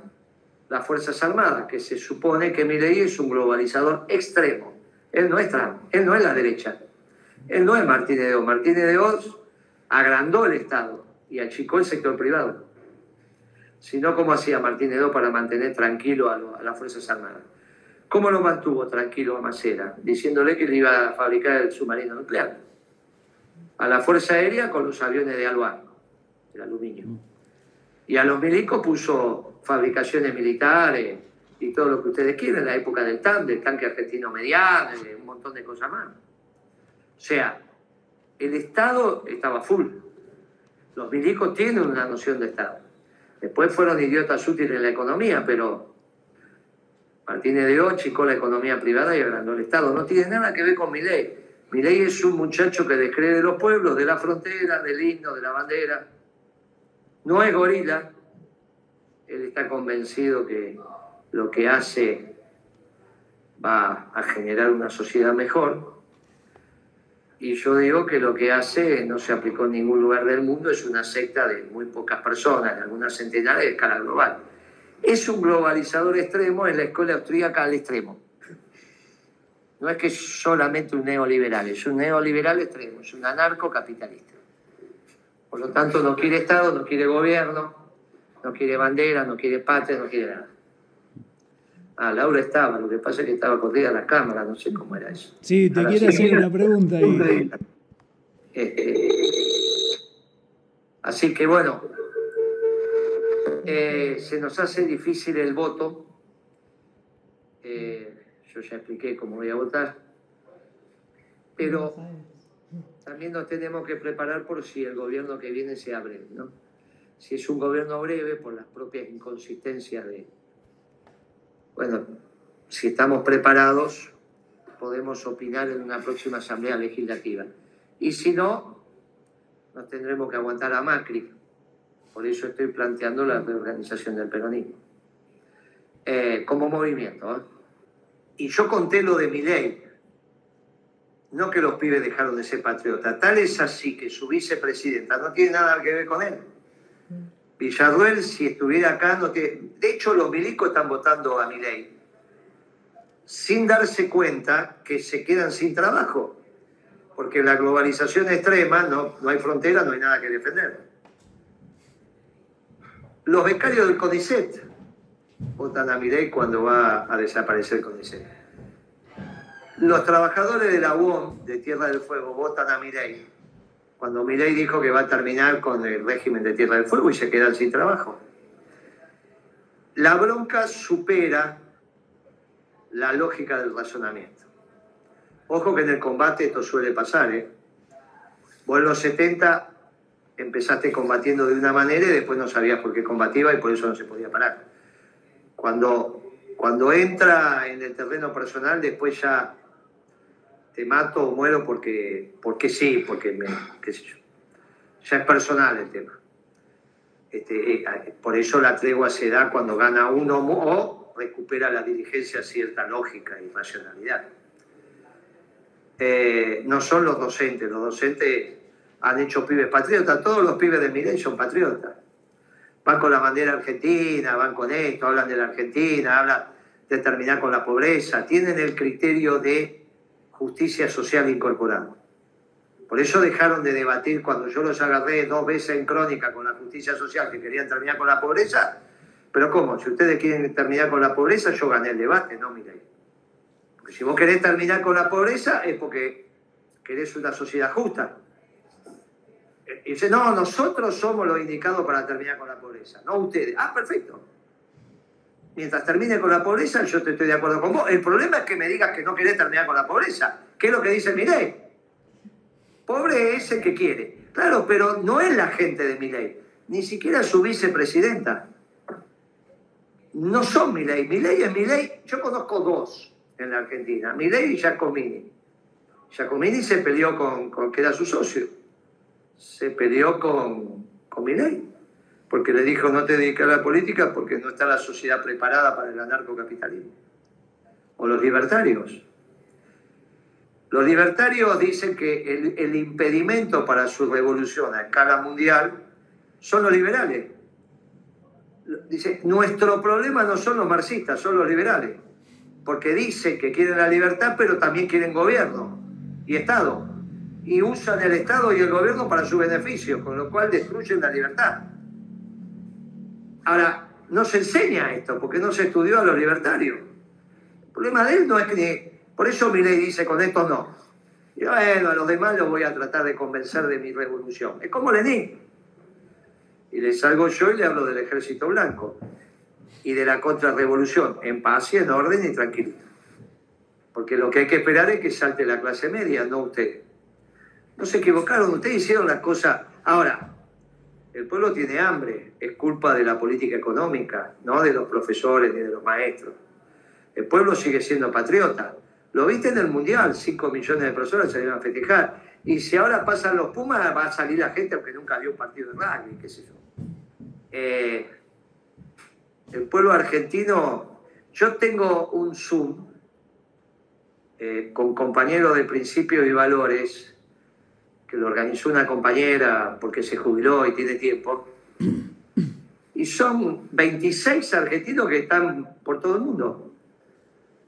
las Fuerzas Armadas, que se supone que Milei es un globalizador extremo él no es él no es la derecha. Él no es Martínez de Oz. Martínez de Oz agrandó el Estado y achicó el sector privado. Sino cómo hacía Martínez de Oz para mantener tranquilo a, las Fuerzas Armadas. ¿Cómo lo mantuvo tranquilo a Macera? Diciéndole que le iba a fabricar el submarino nuclear. A la Fuerza Aérea con los aviones de aluminio, el aluminio. Y a los milicos puso fabricaciones militares, y todo lo que ustedes quieren, la época del TAN, del tanque argentino mediano, un montón de cosas más. O sea, el Estado estaba full. Los milicos tienen una noción de Estado. Después fueron idiotas útiles en la economía, pero Martínez de O chicó la economía privada y agrandó el Estado. No tiene nada que ver con mi ley. Mi ley es un muchacho que descree de los pueblos, de la frontera, del himno, de la bandera. No es gorila. Él está convencido que lo que hace va a generar una sociedad mejor. Y yo digo que lo que hace no se aplicó en ningún lugar del mundo, es una secta de muy pocas personas, de algunas centenares de escala global. Es un globalizador extremo en la escuela austríaca al extremo. No es que es solamente un neoliberal, es un neoliberal extremo, es un anarcocapitalista. Por lo tanto, no quiere Estado, no quiere gobierno, no quiere bandera, no quiere patria, no quiere nada. Ah, Laura estaba, lo que pasa es que estaba corrida la cámara, no sé cómo era eso. Sí, te quiero hacer una pregunta ahí. Eh, así que bueno, eh, se nos hace difícil el voto. Eh, yo ya expliqué cómo voy a votar. Pero también nos tenemos que preparar por si el gobierno que viene se abre, ¿no? Si es un gobierno breve, por las propias inconsistencias de, bueno, si estamos preparados, podemos opinar en una próxima asamblea legislativa. Y si no, nos tendremos que aguantar a Macri. Por eso estoy planteando la reorganización del peronismo. Eh, como movimiento. ¿eh? Y yo conté lo de mi ley. No que los pibes dejaron de ser patriotas. Tal es así que su vicepresidenta no tiene nada que ver con él. Villarruel, si estuviera acá, no tiene... De hecho, los milicos están votando a mi ley sin darse cuenta que se quedan sin trabajo. Porque la globalización extrema no, no hay frontera, no hay nada que defender. Los becarios del CONICET votan a Milei cuando va a desaparecer CONICET. Los trabajadores de la UOM, de Tierra del Fuego, votan a Milei cuando Milei dijo que va a terminar con el régimen de Tierra del Fuego y se quedan sin trabajo. La bronca supera la lógica del razonamiento. Ojo que en el combate esto suele pasar, ¿eh? Vos en los 70 empezaste combatiendo de una manera y después no sabías por qué combativa y por eso no se podía parar. Cuando, cuando entra en el terreno personal, después ya te mato o muero porque, porque sí, porque me, qué sé yo. Ya es personal el tema. Este, eh, por eso la tregua se da cuando gana uno o recupera la dirigencia cierta lógica y racionalidad. Eh, no son los docentes, los docentes han hecho pibes patriotas, todos los pibes de Mireille son patriotas. Van con la bandera argentina, van con esto, hablan de la Argentina, hablan de terminar con la pobreza, tienen el criterio de justicia social incorporada. Por eso dejaron de debatir cuando yo los agarré dos veces en crónica con la justicia social que querían terminar con la pobreza. Pero ¿cómo? Si ustedes quieren terminar con la pobreza, yo gané el debate, no, Mireille. Porque si vos querés terminar con la pobreza es porque querés una sociedad justa. Y dice, no, nosotros somos los indicados para terminar con la pobreza, no ustedes. Ah, perfecto. Mientras termine con la pobreza, yo te estoy de acuerdo con vos. El problema es que me digas que no querés terminar con la pobreza. ¿Qué es lo que dice Milei? Pobre es el que quiere. Claro, pero no es la gente de Milei, ni siquiera su vicepresidenta. No son Milei. Milei es Milei. Yo conozco dos en la Argentina, Milei y Giacomini. Giacomini se peleó con, con que era su socio se peleó con, con ley porque le dijo no te dediques a la política porque no está la sociedad preparada para el anarcocapitalismo. O los libertarios. Los libertarios dicen que el, el impedimento para su revolución a escala mundial son los liberales. Dice, nuestro problema no son los marxistas, son los liberales. Porque dicen que quieren la libertad, pero también quieren gobierno y Estado y usan el Estado y el gobierno para su beneficio, con lo cual destruyen la libertad. Ahora, no se enseña esto, porque no se estudió a los libertarios. El problema de él no es que... Por eso mi ley dice, con esto no. Y bueno, a los demás los voy a tratar de convencer de mi revolución. Es como Lenin. Y le salgo yo y le hablo del ejército blanco y de la contrarrevolución, en paz y en orden y tranquilo. Porque lo que hay que esperar es que salte la clase media, no usted. No se equivocaron, ustedes hicieron las cosas. Ahora, el pueblo tiene hambre, es culpa de la política económica, no de los profesores ni de los maestros. El pueblo sigue siendo patriota. Lo viste en el Mundial, 5 millones de personas salieron a festejar. Y si ahora pasan los Pumas, va a salir la gente aunque nunca vio un partido de rugby, qué sé yo. Eh, el pueblo argentino, yo tengo un Zoom eh, con compañeros de principios y valores que lo organizó una compañera porque se jubiló y tiene tiempo. Y son 26 argentinos que están por todo el mundo.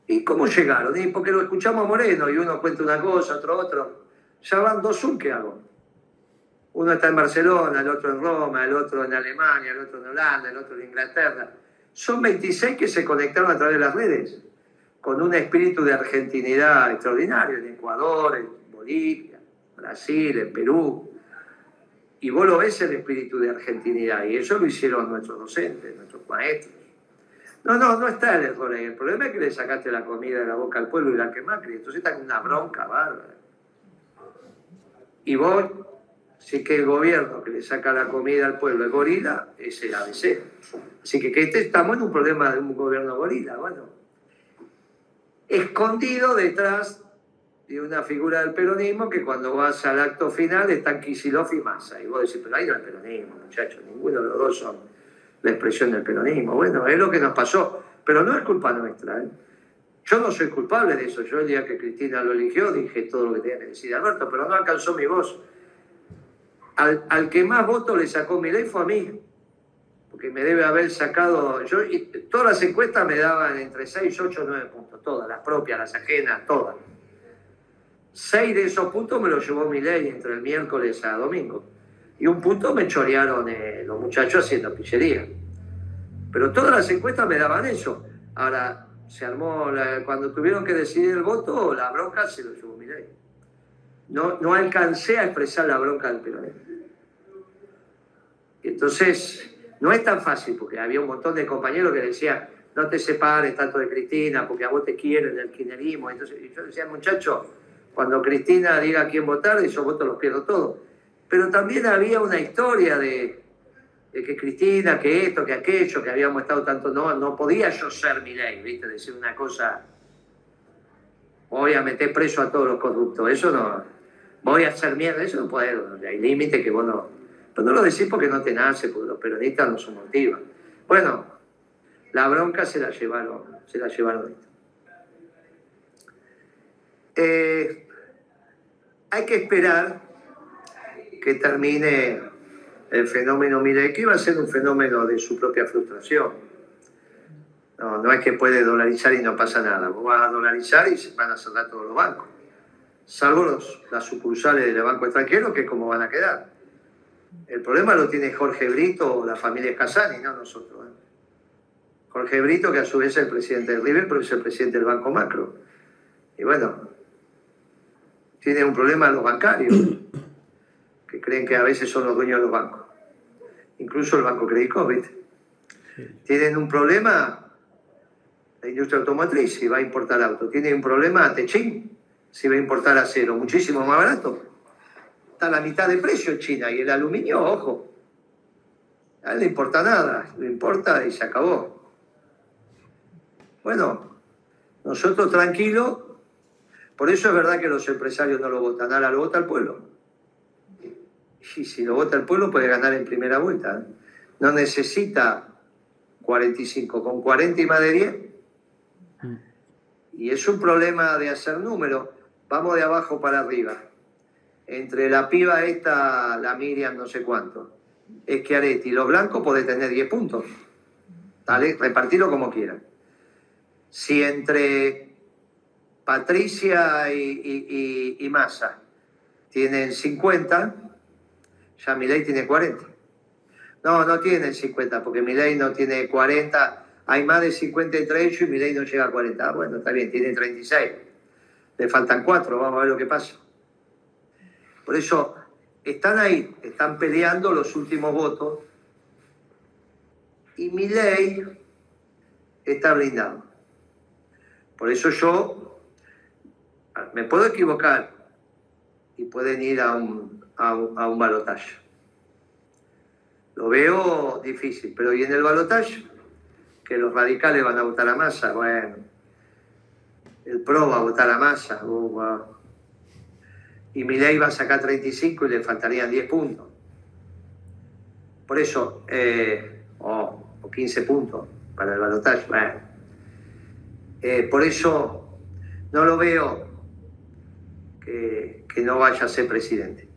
¿Y cómo llegaron? porque lo escuchamos a Moreno y uno cuenta una cosa, otro otro. Ya van dos Zoom que hago. Uno está en Barcelona, el otro en Roma, el otro en Alemania, el otro en Holanda, el otro en Inglaterra. Son 26 que se conectaron a través de las redes, con un espíritu de argentinidad extraordinario, en Ecuador, en Bolivia Brasil, en Perú. Y vos lo ves el espíritu de argentinidad, y eso lo hicieron nuestros docentes, nuestros maestros. No, no, no está el error ahí. El problema es que le sacaste la comida de la boca al pueblo y la quemaste. Entonces está con una bronca bárbara. Y vos, si que el gobierno que le saca la comida al pueblo es gorila, es el ABC. Así que, que este, estamos en un problema de un gobierno gorila, bueno. Escondido detrás y una figura del peronismo que cuando vas al acto final están Kisilov y Massa. Y vos decís, pero ahí no es peronismo, muchachos, ninguno de los dos son la expresión del peronismo. Bueno, es lo que nos pasó, pero no es culpa nuestra. ¿eh? Yo no soy culpable de eso. Yo el día que Cristina lo eligió dije todo lo que tenía que decir Alberto, pero no alcanzó mi voz. Al, que más votos le sacó mi ley fue a mí, porque me debe haber sacado, yo, todas las encuestas me daban entre 6, 8, 9 puntos, todas, las propias, las ajenas, todas. Seis de esos puntos me los llevó mi ley entre el miércoles a domingo. Y un punto me chorearon eh, los muchachos haciendo pillería. Pero todas las encuestas me daban eso. Ahora, se armó, cuando tuvieron que decidir el voto, la bronca se lo llevó mi ley. No, no alcancé a expresar la bronca del peronismo. Entonces, no es tan fácil, porque había un montón de compañeros que decían, no te separes tanto de Cristina, porque a vos te quieren el kirchnerismo. Entonces, yo decía, muchacho, cuando Cristina diga a quién votar, esos votos los pierdo todos. Pero también había una historia de, que Cristina, que esto, que aquello, que habíamos estado tanto, no, no podía yo ser mi ley, ¿viste? Decir una cosa, voy a meter preso a todos los corruptos, eso no, voy a hacer mierda, eso no puedo, hay límite que vos no pero no lo decís porque no te nace, porque los peronistas no son motivos. Bueno, la bronca se la llevaron, se la llevaron eh, hay que esperar que termine el fenómeno mire, que iba a ser un fenómeno de su propia frustración. No, es que puede dolarizar y no pasa nada. Vos vas a dolarizar y van a cerrar todos los bancos. Salvo los, las sucursales del banco extranjero, que como van a quedar. El problema lo tiene Jorge Brito o la familia Casani, no nosotros. ¿eh? Jorge Brito, que a su vez es el presidente del River, pero es el presidente del Banco Macro. Y bueno, tiene un problema los bancarios, que creen que a veces son los dueños de los bancos. Incluso el Banco Credit ¿viste? Tienen un problema la industria automotriz, si va a importar auto. Tienen un problema Techín, si va a importar acero, muchísimo más barato está a la mitad de precio en China y el aluminio, ojo, a él no le importa nada, le importa y se acabó. Bueno, nosotros tranquilos, por eso es verdad que los empresarios no lo votan, ahora lo vota el pueblo. Y si lo vota el pueblo puede ganar en primera vuelta. No necesita 45, con 40 y más de 10. Y es un problema de hacer números. Vamos de abajo para arriba entre la piba esta, la Miriam no sé cuánto, es que Areti, los blancos puede tener 10 puntos. ¿Vale? Repartirlo como quieran. Si entre Patricia y, y, Massa tienen 50, ya Milei tiene 40. No, no tienen 50, porque Milei no tiene 40. Hay más de 50 entre ellos y Milei no llega a 40. Ah, bueno, está bien, tiene 36. Le faltan 4, vamos a ver lo que pasa. Por eso están ahí, están peleando los últimos votos y mi ley está blindado. Por eso yo me puedo equivocar y pueden ir a un, a un, balotaje. Lo veo difícil, pero ¿y en el balotaje? Que los radicales van a votar a masa, bueno, el PRO va a votar a masa, uh, y ley va a sacar 35 y le faltarían 10 puntos. Por eso, eh, o, 15 puntos para el balotaje. Eh, por eso no lo veo que, que, no vaya a ser presidente.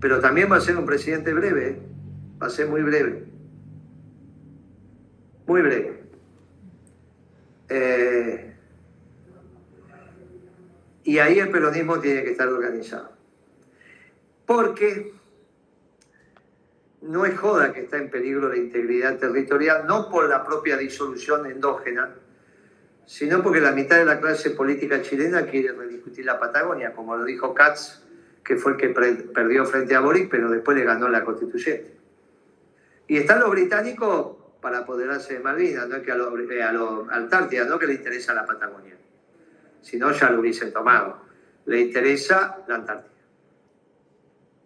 Pero también va a ser un presidente breve, ¿eh? va a ser muy breve. Muy breve. Eh, y ahí el peronismo tiene que estar organizado. Porque no es joda que está en peligro la integridad territorial, no por la propia disolución endógena, sino porque la mitad de la clase política chilena quiere rediscutir la Patagonia, como lo dijo Katz, que fue el que perdió frente a Boric, pero después le ganó la constituyente. Y están los británicos para apoderarse de Malvinas, no que a los eh, a Antártida, no que le interesa la Patagonia si no ya lo hubiesen tomado. Le interesa la Antártida.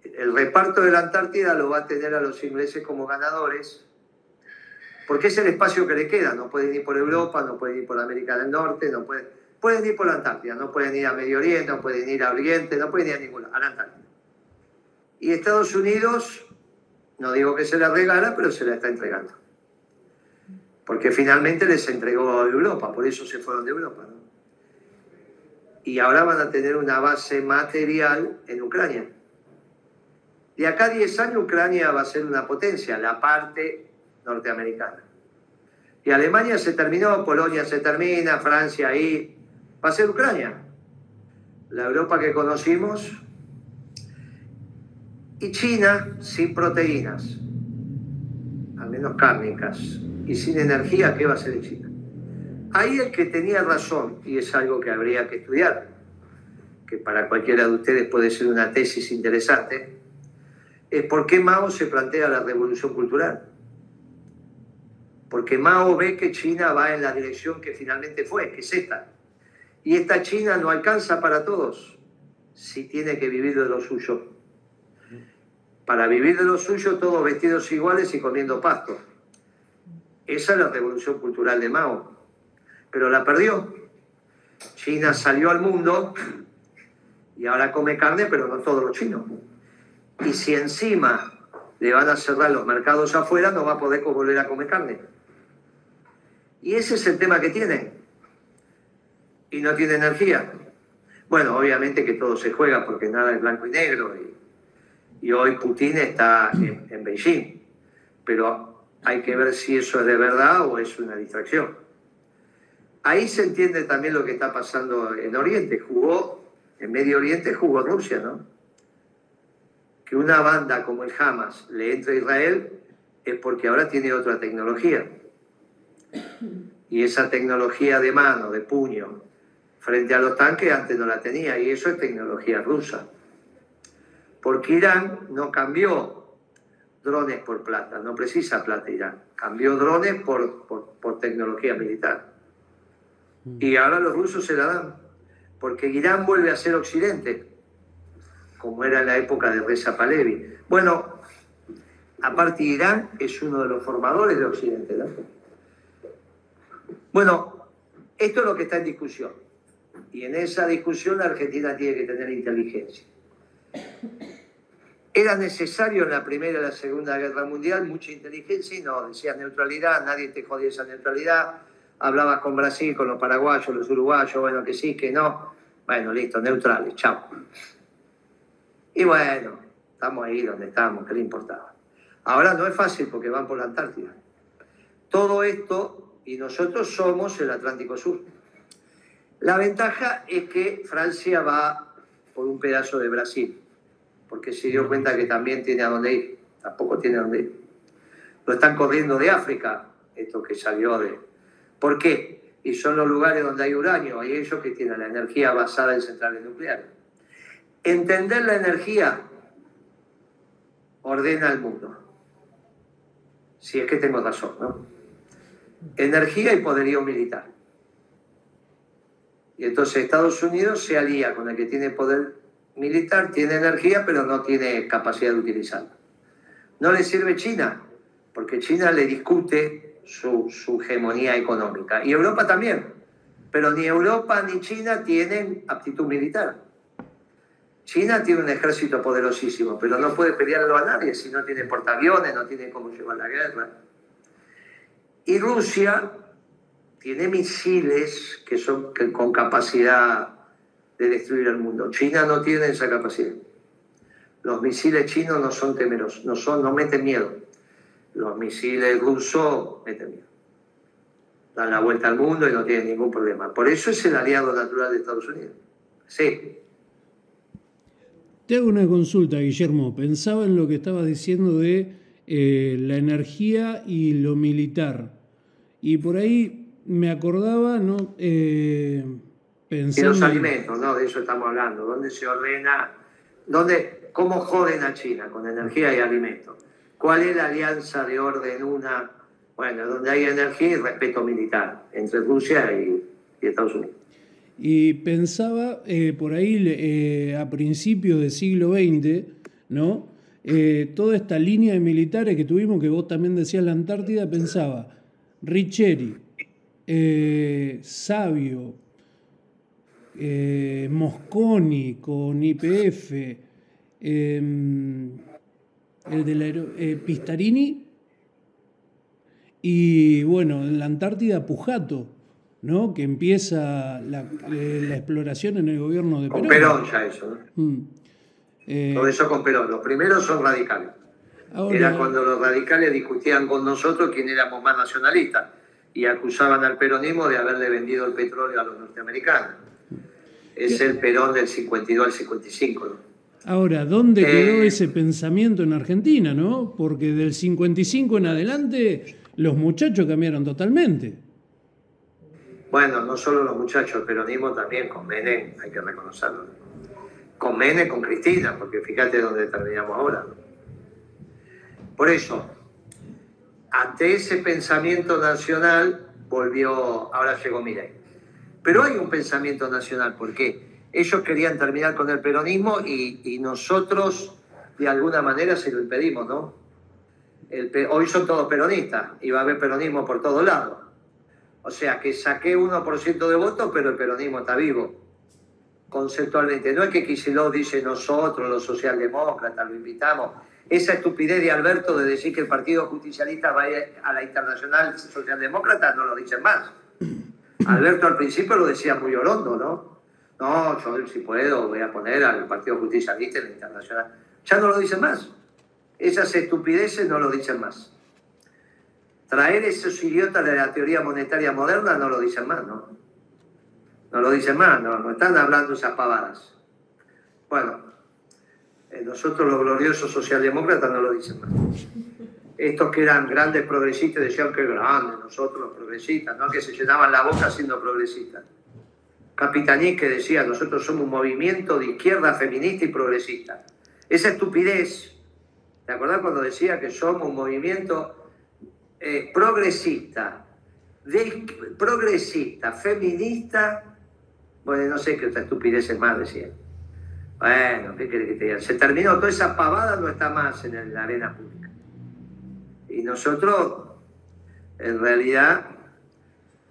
El reparto de la Antártida lo va a tener a los ingleses como ganadores, porque es el espacio que le queda. No pueden ir por Europa, no pueden ir por América del Norte, no pueden, pueden ir por la Antártida, no pueden ir a Medio Oriente, no pueden ir a Oriente, no pueden ir a ninguna, a la Antártida. Y Estados Unidos, no digo que se la regala, pero se la está entregando. Porque finalmente les entregó a Europa, por eso se fueron de Europa. ¿no? y ahora van a tener una base material en Ucrania. De acá a 10 años Ucrania va a ser una potencia, la parte norteamericana. Y Alemania se terminó, Polonia se termina, Francia ahí, va a ser Ucrania. La Europa que conocimos. Y China sin proteínas, al menos cárnicas, y sin energía, ¿qué va a ser China? Ahí el que tenía razón, y es algo que habría que estudiar, que para cualquiera de ustedes puede ser una tesis interesante, es por qué Mao se plantea la revolución cultural porque Mao ve que China va en la dirección que finalmente fue, que es esta. Y esta China no alcanza para todos si tiene que vivir de lo suyo. Para vivir de lo suyo, todos vestidos iguales y comiendo pasto. Esa es la revolución cultural de Mao. Pero la perdió. China salió al mundo y ahora come carne, pero no todos los chinos. Y si encima le van a cerrar los mercados afuera, no va a poder volver a comer carne. Y ese es el tema que tiene. Y no tiene energía. Bueno, obviamente que todo se juega porque nada es blanco y negro. Y, hoy Putin está en, Beijing. Pero hay que ver si eso es de verdad o es una distracción. Ahí se entiende también lo que está pasando en Oriente. Jugó, en Medio Oriente jugó Rusia, ¿no? Que una banda como el Hamas le entre a Israel es porque ahora tiene otra tecnología y esa tecnología de mano, de puño, frente a los tanques antes no la tenía y eso es tecnología rusa. Porque Irán no cambió drones por plata, no precisa plata Irán, cambió drones por, por, tecnología militar. Y ahora los rusos se la dan, porque Irán vuelve a ser occidente, como era en la época de Reza Palevi. Bueno, aparte Irán es uno de los formadores de Occidente, ¿no? Bueno, esto es lo que está en discusión. Y en esa discusión la Argentina tiene que tener inteligencia. Era necesario en la Primera y la Segunda Guerra Mundial mucha inteligencia y no, decías neutralidad, nadie te jodía esa neutralidad, hablabas con Brasil, con los paraguayos, los uruguayos, bueno, que sí, que no. Bueno, listo, neutrales, chao. Y bueno, estamos ahí donde estamos, ¿qué le importaba? Ahora no es fácil porque van por la Antártida. Todo esto y nosotros somos el Atlántico Sur. La ventaja es que Francia va por un pedazo de Brasil, porque se dio cuenta que también tiene a dónde ir, tampoco tiene a dónde ir. Lo están corriendo de África, esto que salió de... ¿Por qué? Y son los lugares donde hay uranio, hay ellos que tienen la energía basada en centrales nucleares. Entender la energía ordena el mundo. Si es que tengo razón, ¿no? Energía y poderío militar. Y entonces Estados Unidos se alía con el que tiene poder militar, tiene energía, pero no tiene capacidad de utilizarla. No le sirve China, porque China le discute su, hegemonía económica. Y Europa también. Pero ni Europa ni China tienen aptitud militar. China tiene un ejército poderosísimo, pero no puede pelearlo a nadie si no tiene portaaviones, no tiene cómo llevar la guerra. Y Rusia tiene misiles que son con capacidad de destruir el mundo. China no tiene esa capacidad. Los misiles chinos no son temerosos, no, son, no meten miedo. Los misiles rusos meten miedo. Dan la vuelta al mundo y no tienen ningún problema. Por eso es el aliado natural de Estados Unidos. Sí. Te hago una consulta, Guillermo. Pensaba en lo que estabas diciendo de eh, la energía y lo militar. Y por ahí me acordaba, ¿no? Eh, Y los alimentos, ¿no? De eso estamos hablando. ¿Dónde se ordena? ¿Dónde, ¿Cómo joden a China con energía y alimentos? ¿Cuál es la alianza de orden una? Bueno, donde hay energía y respeto militar entre Rusia y, Estados Unidos. Y pensaba eh, por ahí a principios del siglo XX, ¿no? Eh, toda esta línea de militares que tuvimos, que vos también decías la Antártida, pensaba Richeri, eh, Sabio, eh, Mosconi con IPF, em, el de la, Pistarini y bueno, en la Antártida Pujato. ¿no? Que empieza la, eh, exploración en el gobierno de Perón. Con Perón ya eso, ¿no? Mm. Eh, Todo eso con Perón. Los primeros son radicales. era cuando los radicales discutían con nosotros quién éramos más nacionalistas y acusaban al peronismo de haberle vendido el petróleo a los norteamericanos. Es el Perón del 52 al 55, ¿no? Ahora, ¿dónde quedó eh, ese pensamiento en Argentina, no? Porque del 55 en adelante los muchachos cambiaron totalmente. Bueno, no solo los muchachos, el peronismo también, con Menem, hay que reconocerlo. Con Menem, con Cristina, porque fíjate dónde terminamos ahora. Por eso, ante ese pensamiento nacional, volvió, ahora llegó Milei. Pero hay un pensamiento nacional, ¿por qué? ellos querían terminar con el peronismo y, nosotros de alguna manera se lo impedimos, ¿no? hoy son todos peronistas y va a haber peronismo por todos lados. O sea que saqué 1% de votos, pero el peronismo está vivo, conceptualmente. No es que Kicillof dice nosotros, los socialdemócratas, lo invitamos. Esa estupidez de Alberto de decir que el Partido Justicialista va a la Internacional Socialdemócrata no lo dicen más. Alberto al principio lo decía muy orondo, ¿no? No, yo si puedo voy a poner al Partido Justicialista en la Internacional. Ya no lo dicen más. Esas estupideces no lo dicen más. Traer esos idiotas de la teoría monetaria moderna no lo dicen más, ¿no? No lo dicen más, no, no están hablando esas pavadas. Bueno, eh, nosotros los gloriosos socialdemócratas no lo dicen más. Estos que eran grandes progresistas decían que grandes, nosotros los progresistas, ¿no? Que se llenaban la boca siendo progresistas. Capitaní que decía, nosotros somos un movimiento de izquierda feminista y progresista. Esa estupidez, ¿te acordás cuando decía que somos un movimiento eh, progresista, progresista, feminista? Bueno, no sé qué otra estupidez es más, decía. Bueno, ¿qué quiere que te diga? Se terminó, toda esa pavada no está más en la arena pública. Y nosotros, en realidad,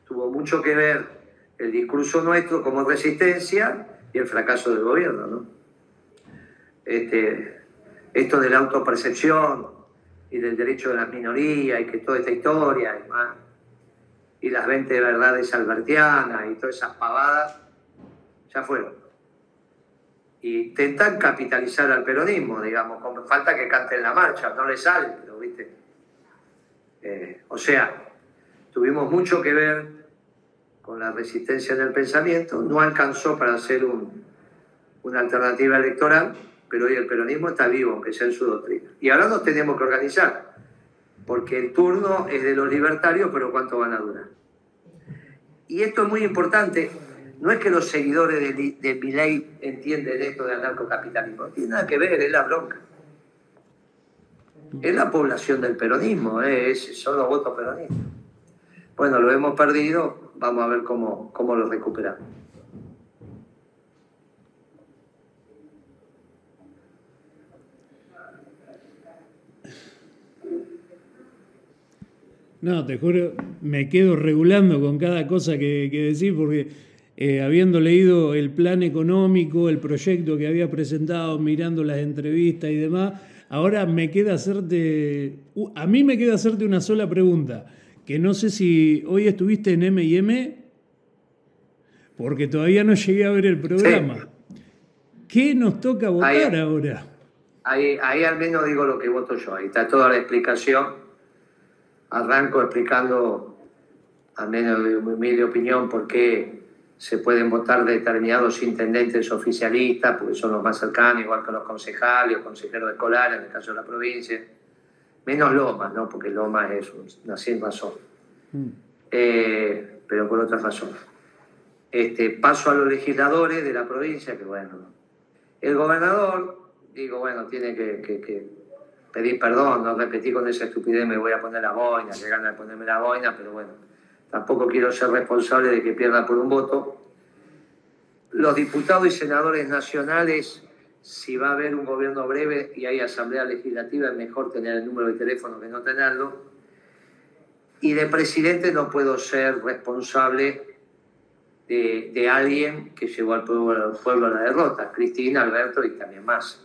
tuvo mucho que ver el discurso nuestro como resistencia y el fracaso del gobierno. ¿no? Este, esto de la autopercepción y del derecho de las minorías y que toda esta historia y, más, y las 20 verdades albertianas y todas esas pavadas ya fueron. Y intentan capitalizar al peronismo, digamos, con falta que canten la marcha, no le sale, pero viste. Eh, o sea, tuvimos mucho que ver con la resistencia en el pensamiento, no alcanzó para hacer una alternativa electoral, pero hoy el peronismo está vivo, aunque sea en su doctrina. Y ahora nos tenemos que organizar, porque el turno es de los libertarios, pero ¿cuánto van a durar? Y esto es muy importante, no es que los seguidores de, de Milei entienden esto de anarcocapitalismo, no tiene nada que ver, es la bronca. Es la población del peronismo, es, son los votos peronistas. Bueno, lo hemos perdido, vamos a ver cómo, cómo lo recuperamos. No, te juro, me quedo regulando con cada cosa que, que decís porque eh, habiendo leído el plan económico, el proyecto que había presentado, mirando las entrevistas y demás, ahora me queda hacerte, a mí me queda hacerte una sola pregunta que no sé si hoy estuviste en M&M, porque todavía no llegué a ver el programa. ¿Qué nos toca votar ahora? Ahí, ahí al menos digo lo que voto yo, ahí está toda la explicación. Arranco explicando, al menos de mi humilde opinión, por qué se pueden votar determinados intendentes oficialistas, porque son los más cercanos, igual que los concejales o consejeros escolares, en el caso de la provincia menos Lomas, ¿no? porque Lomas es una sin razón, mm. eh, pero por otra razón. Este, paso a los legisladores de la provincia, que bueno, el gobernador, digo, bueno, tiene que, pedir perdón, no repetí con esa estupidez, me voy a poner la boina, llegan a ponerme la boina, pero bueno, tampoco quiero ser responsable de que pierda por un voto. Los diputados y senadores nacionales si va a haber un gobierno breve y hay asamblea legislativa, es mejor tener el número de teléfono que no tenerlo. Y de presidente no puedo ser responsable de, alguien que llevó al pueblo, a la derrota, Cristina, Alberto y también más.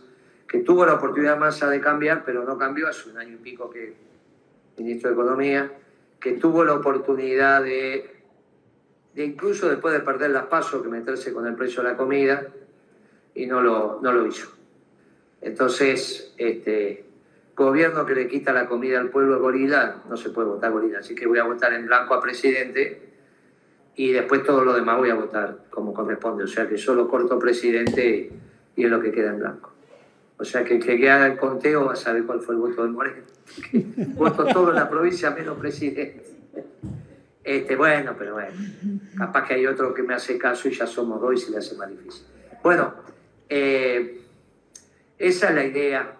Que tuvo la oportunidad Massa de cambiar, pero no cambió, hace un año y pico que ministro de Economía, que tuvo la oportunidad de de incluso después de perder las pasos, que meterse con el precio de la comida, y no lo, no lo hizo. Entonces, este, gobierno que le quita la comida al pueblo gorila, no se puede votar gorila, así que voy a votar en blanco a presidente y después todo lo demás voy a votar como corresponde, o sea que solo corto presidente y es lo que queda en blanco. O sea que el que haga el conteo va a saber cuál fue el voto de Moreno. Voto todo en la provincia menos presidente. Este, bueno, pero bueno, capaz que hay otro que me hace caso y ya somos dos y se le hace más difícil. Bueno, eh, esa es la idea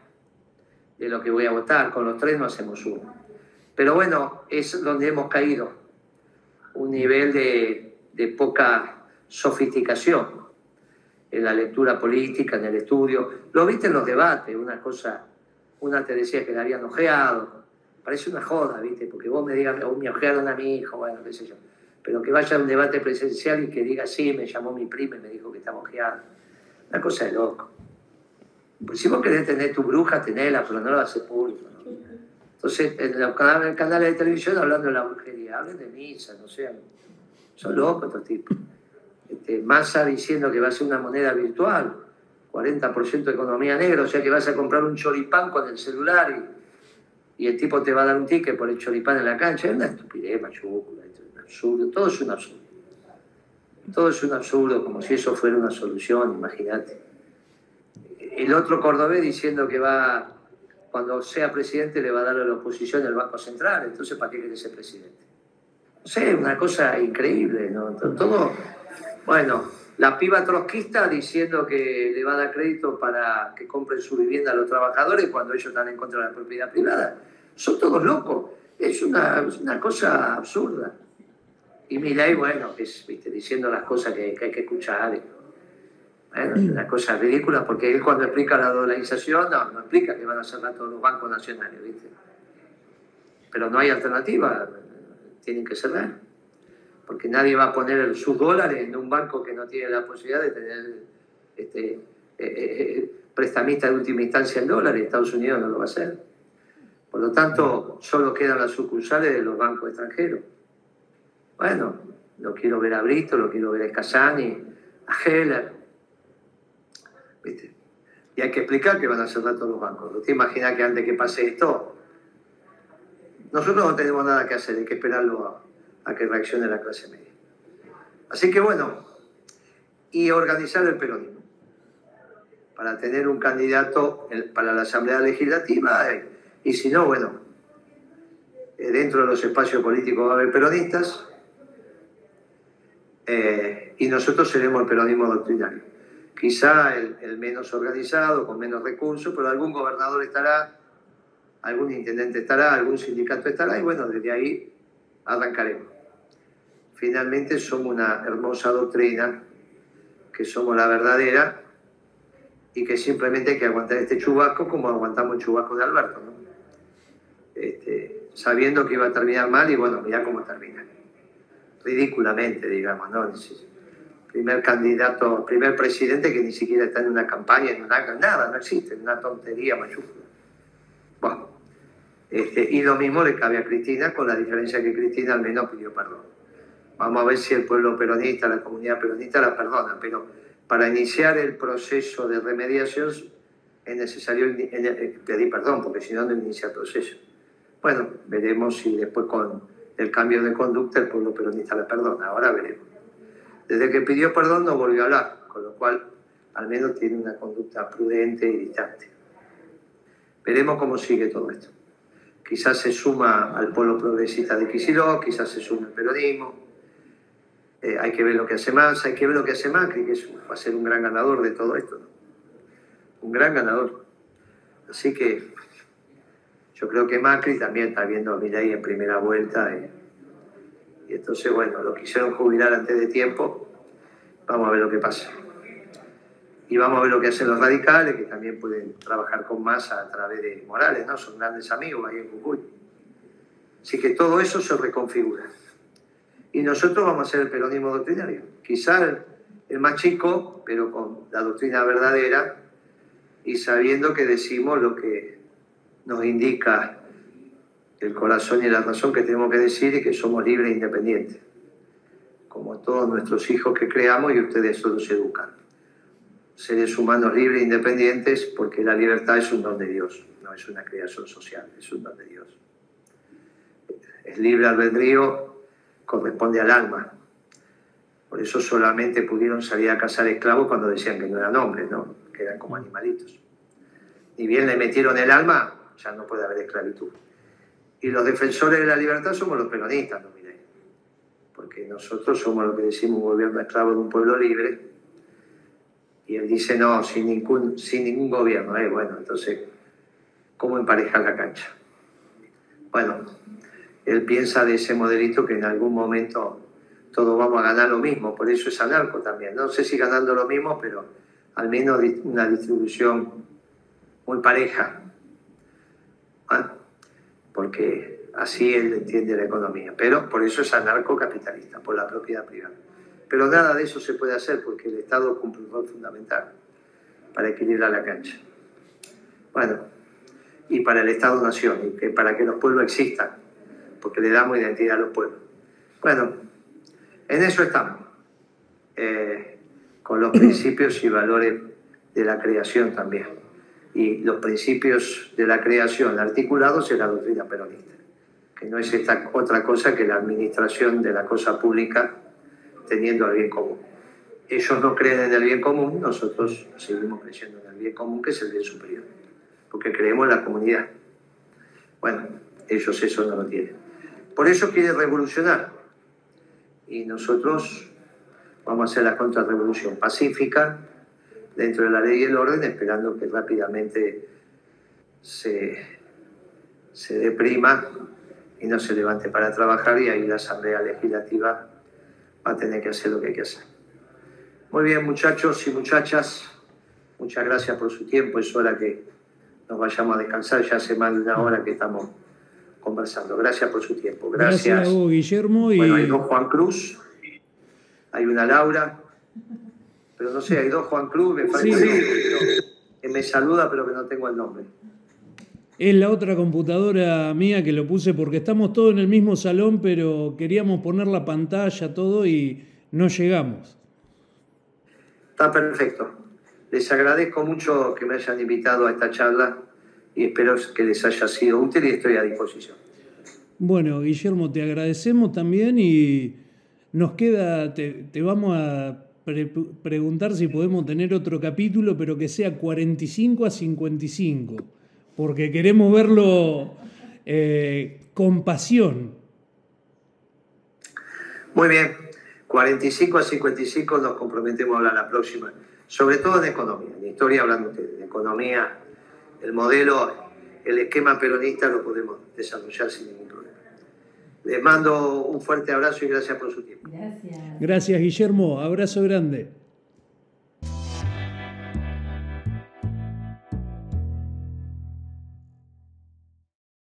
de lo que voy a votar. Con los tres no hacemos uno. Pero bueno, es donde hemos caído. Un nivel de, de poca sofisticación en la lectura política, en el estudio. Lo viste en los debates, una cosa, una te decía que la habían ojeado. Parece una joda, ¿viste? Porque vos me digas, o me ojearon a mi hijo, bueno, qué sé yo. Pero que vaya a un debate presencial y que diga, sí, me llamó mi prima y me dijo que estaba ojeado. Una cosa de loco. Pues si vos querés tener tu bruja, tenela, pero no la haces público. Entonces, en los canales, de televisión hablando de la brujería, hablen de misa, no sean. Son locos estos tipos. Este, Massa diciendo que va a ser una moneda virtual, 40% de economía negra, o sea que vas a comprar un choripán con el celular y, el tipo te va a dar un ticket por el choripán en la cancha. Es una estupidez mayúscula, es un absurdo, todo es un absurdo. Todo es un absurdo, como si eso fuera una solución, imagínate. El otro cordobés diciendo que va, cuando sea presidente, le va a dar a la oposición el Banco Central, entonces ¿para qué quiere ser presidente? No sé, una cosa increíble, ¿no? Todo, bueno, la piba trotskista diciendo que le va a dar crédito para que compren su vivienda a los trabajadores cuando ellos están en contra de la propiedad privada. Son todos locos. Es una, una cosa absurda. Y Milay, bueno, es, ¿viste? diciendo las cosas que, hay que escuchar. Bueno, es una cosa ridícula porque él cuando explica la dolarización, no, no explica que van a cerrar todos los bancos nacionales, ¿viste? Pero no hay alternativa, tienen que cerrar. Porque nadie va a poner sus dólares en un banco que no tiene la posibilidad de tener este, eh, eh, eh, prestamista de última instancia en dólares. Estados Unidos no lo va a hacer. Por lo tanto, solo quedan las sucursales de los bancos extranjeros. Bueno, lo quiero ver a Brito, lo quiero ver a Casani, a Heller. ¿Viste? Y hay que explicar que van a cerrar todos los bancos. ¿No te imaginas que antes que pase esto, nosotros no tenemos nada que hacer, hay que esperarlo a, a que reaccione la clase media. Así que bueno, y organizar el peronismo para tener un candidato para la Asamblea Legislativa eh, y si no, bueno, eh, dentro de los espacios políticos va a haber peronistas eh, y nosotros seremos el peronismo doctrinario. Quizá el, menos organizado, con menos recursos, pero algún gobernador estará, algún intendente estará, algún sindicato estará, y bueno, desde ahí arrancaremos. Finalmente somos una hermosa doctrina, que somos la verdadera, y que simplemente hay que aguantar este chubasco como aguantamos el chubasco de Alberto, este, sabiendo que iba a terminar mal y bueno, mira cómo termina ridículamente, digamos, ¿no? Primer candidato, primer presidente que ni siquiera está en una campaña, en una, nada, no existe, una tontería mayúscula. Bueno, este, y lo mismo le cabe a Cristina, con la diferencia que Cristina al menos pidió perdón. Vamos a ver si el pueblo peronista, la comunidad peronista la perdona, pero para iniciar el proceso de remediación es necesario pedir perdón, porque si no, no inicia el proceso. Bueno, veremos si después con el cambio de conducta, el pueblo peronista la perdona. Ahora veremos. Desde que pidió perdón no volvió a hablar, con lo cual al menos tiene una conducta prudente y distante. Veremos cómo sigue todo esto. Quizás se suma al pueblo progresista de Kicillof, quizás se suma al peronismo. Eh, hay que ver lo que hace más, hay que ver lo que hace Macri, que va a ser un gran ganador de todo esto. Un gran ganador. Así que yo creo que Macri también está viendo a Milei en primera vuelta y, entonces, bueno, lo quisieron jubilar antes de tiempo. Vamos a ver lo que pasa. Y vamos a ver lo que hacen los radicales, que también pueden trabajar con masa a través de Morales, ¿no? Son grandes amigos ahí en Jujuy. Así que todo eso se reconfigura. Y nosotros vamos a hacer el peronismo doctrinario. Quizá el más chico, pero con la doctrina verdadera y sabiendo que decimos lo que nos indica el corazón y la razón que tenemos que decir y que somos libres e independientes. Como todos nuestros hijos que creamos y ustedes solo educan. Seres humanos libres e independientes porque la libertad es un don de Dios, no es una creación social, es un don de Dios. Es libre albedrío, corresponde al alma. Por eso solamente pudieron salir a cazar esclavos cuando decían que no eran hombres, ¿no? que eran como animalitos. Y bien le metieron el alma, ya no puede haber esclavitud. Y los defensores de la libertad somos los peronistas, ¿no? Miren. Porque nosotros somos lo que decimos un gobierno esclavo de un pueblo libre. Y él dice, no, sin ningún, sin ningún gobierno. ¿eh? Bueno, entonces, ¿cómo emparejar la cancha? Bueno, él piensa de ese modelito que en algún momento todos vamos a ganar lo mismo, por eso es anarco también. No sé si ganando lo mismo, pero al menos una distribución muy pareja. ¿Ah? Porque así él entiende la economía. Pero por eso es anarcocapitalista, por la propiedad privada. Pero nada de eso se puede hacer porque el Estado cumple un rol fundamental para equilibrar la cancha. Bueno, y para el Estado-Nación, para que los pueblos existan porque le damos identidad a los pueblos. Bueno, en eso estamos, eh, con los principios y valores de la creación también. Y los principios de la creación articulados en la doctrina peronista, que no es esta otra cosa que la administración de la cosa pública teniendo al bien común. Ellos no creen en el bien común, nosotros seguimos creyendo en el bien común, que es el bien superior, porque creemos en la comunidad. Bueno, ellos eso no lo tienen. Por eso quiere revolucionar. Y nosotros vamos a hacer la contrarrevolución pacífica dentro de la ley y el orden, esperando que rápidamente se, se deprima y no se levante para trabajar y ahí la Asamblea Legislativa va a tener que hacer lo que hay que hacer. Muy bien, muchachos y muchachas, muchas gracias por su tiempo. Es hora que nos vayamos a descansar, ya hace más de una hora que estamos conversando. Gracias por su tiempo. Gracias. Gracias a Guillermo. Y... Bueno, hay dos Juan Cruz, hay una Laura, pero no sé, hay dos Juan Cruz, me falta sí. que me saluda, pero que no tengo el nombre. Es la otra computadora mía que lo puse porque estamos todos en el mismo salón, pero queríamos poner la pantalla, todo y no llegamos. Está perfecto. Les agradezco mucho que me hayan invitado a esta charla y espero que les haya sido útil y estoy a disposición. Bueno, Guillermo, te agradecemos también y nos queda, te, te vamos a pre preguntar si podemos tener otro capítulo, pero que sea 45 a 55, porque queremos verlo eh, con pasión. Muy bien, 45 a 55 nos comprometemos a hablar la próxima, sobre todo de economía, de historia hablando de economía el modelo, el esquema peronista lo podemos desarrollar sin ningún problema. Les mando un fuerte abrazo y gracias por su tiempo. Gracias. Gracias, Guillermo. Abrazo grande.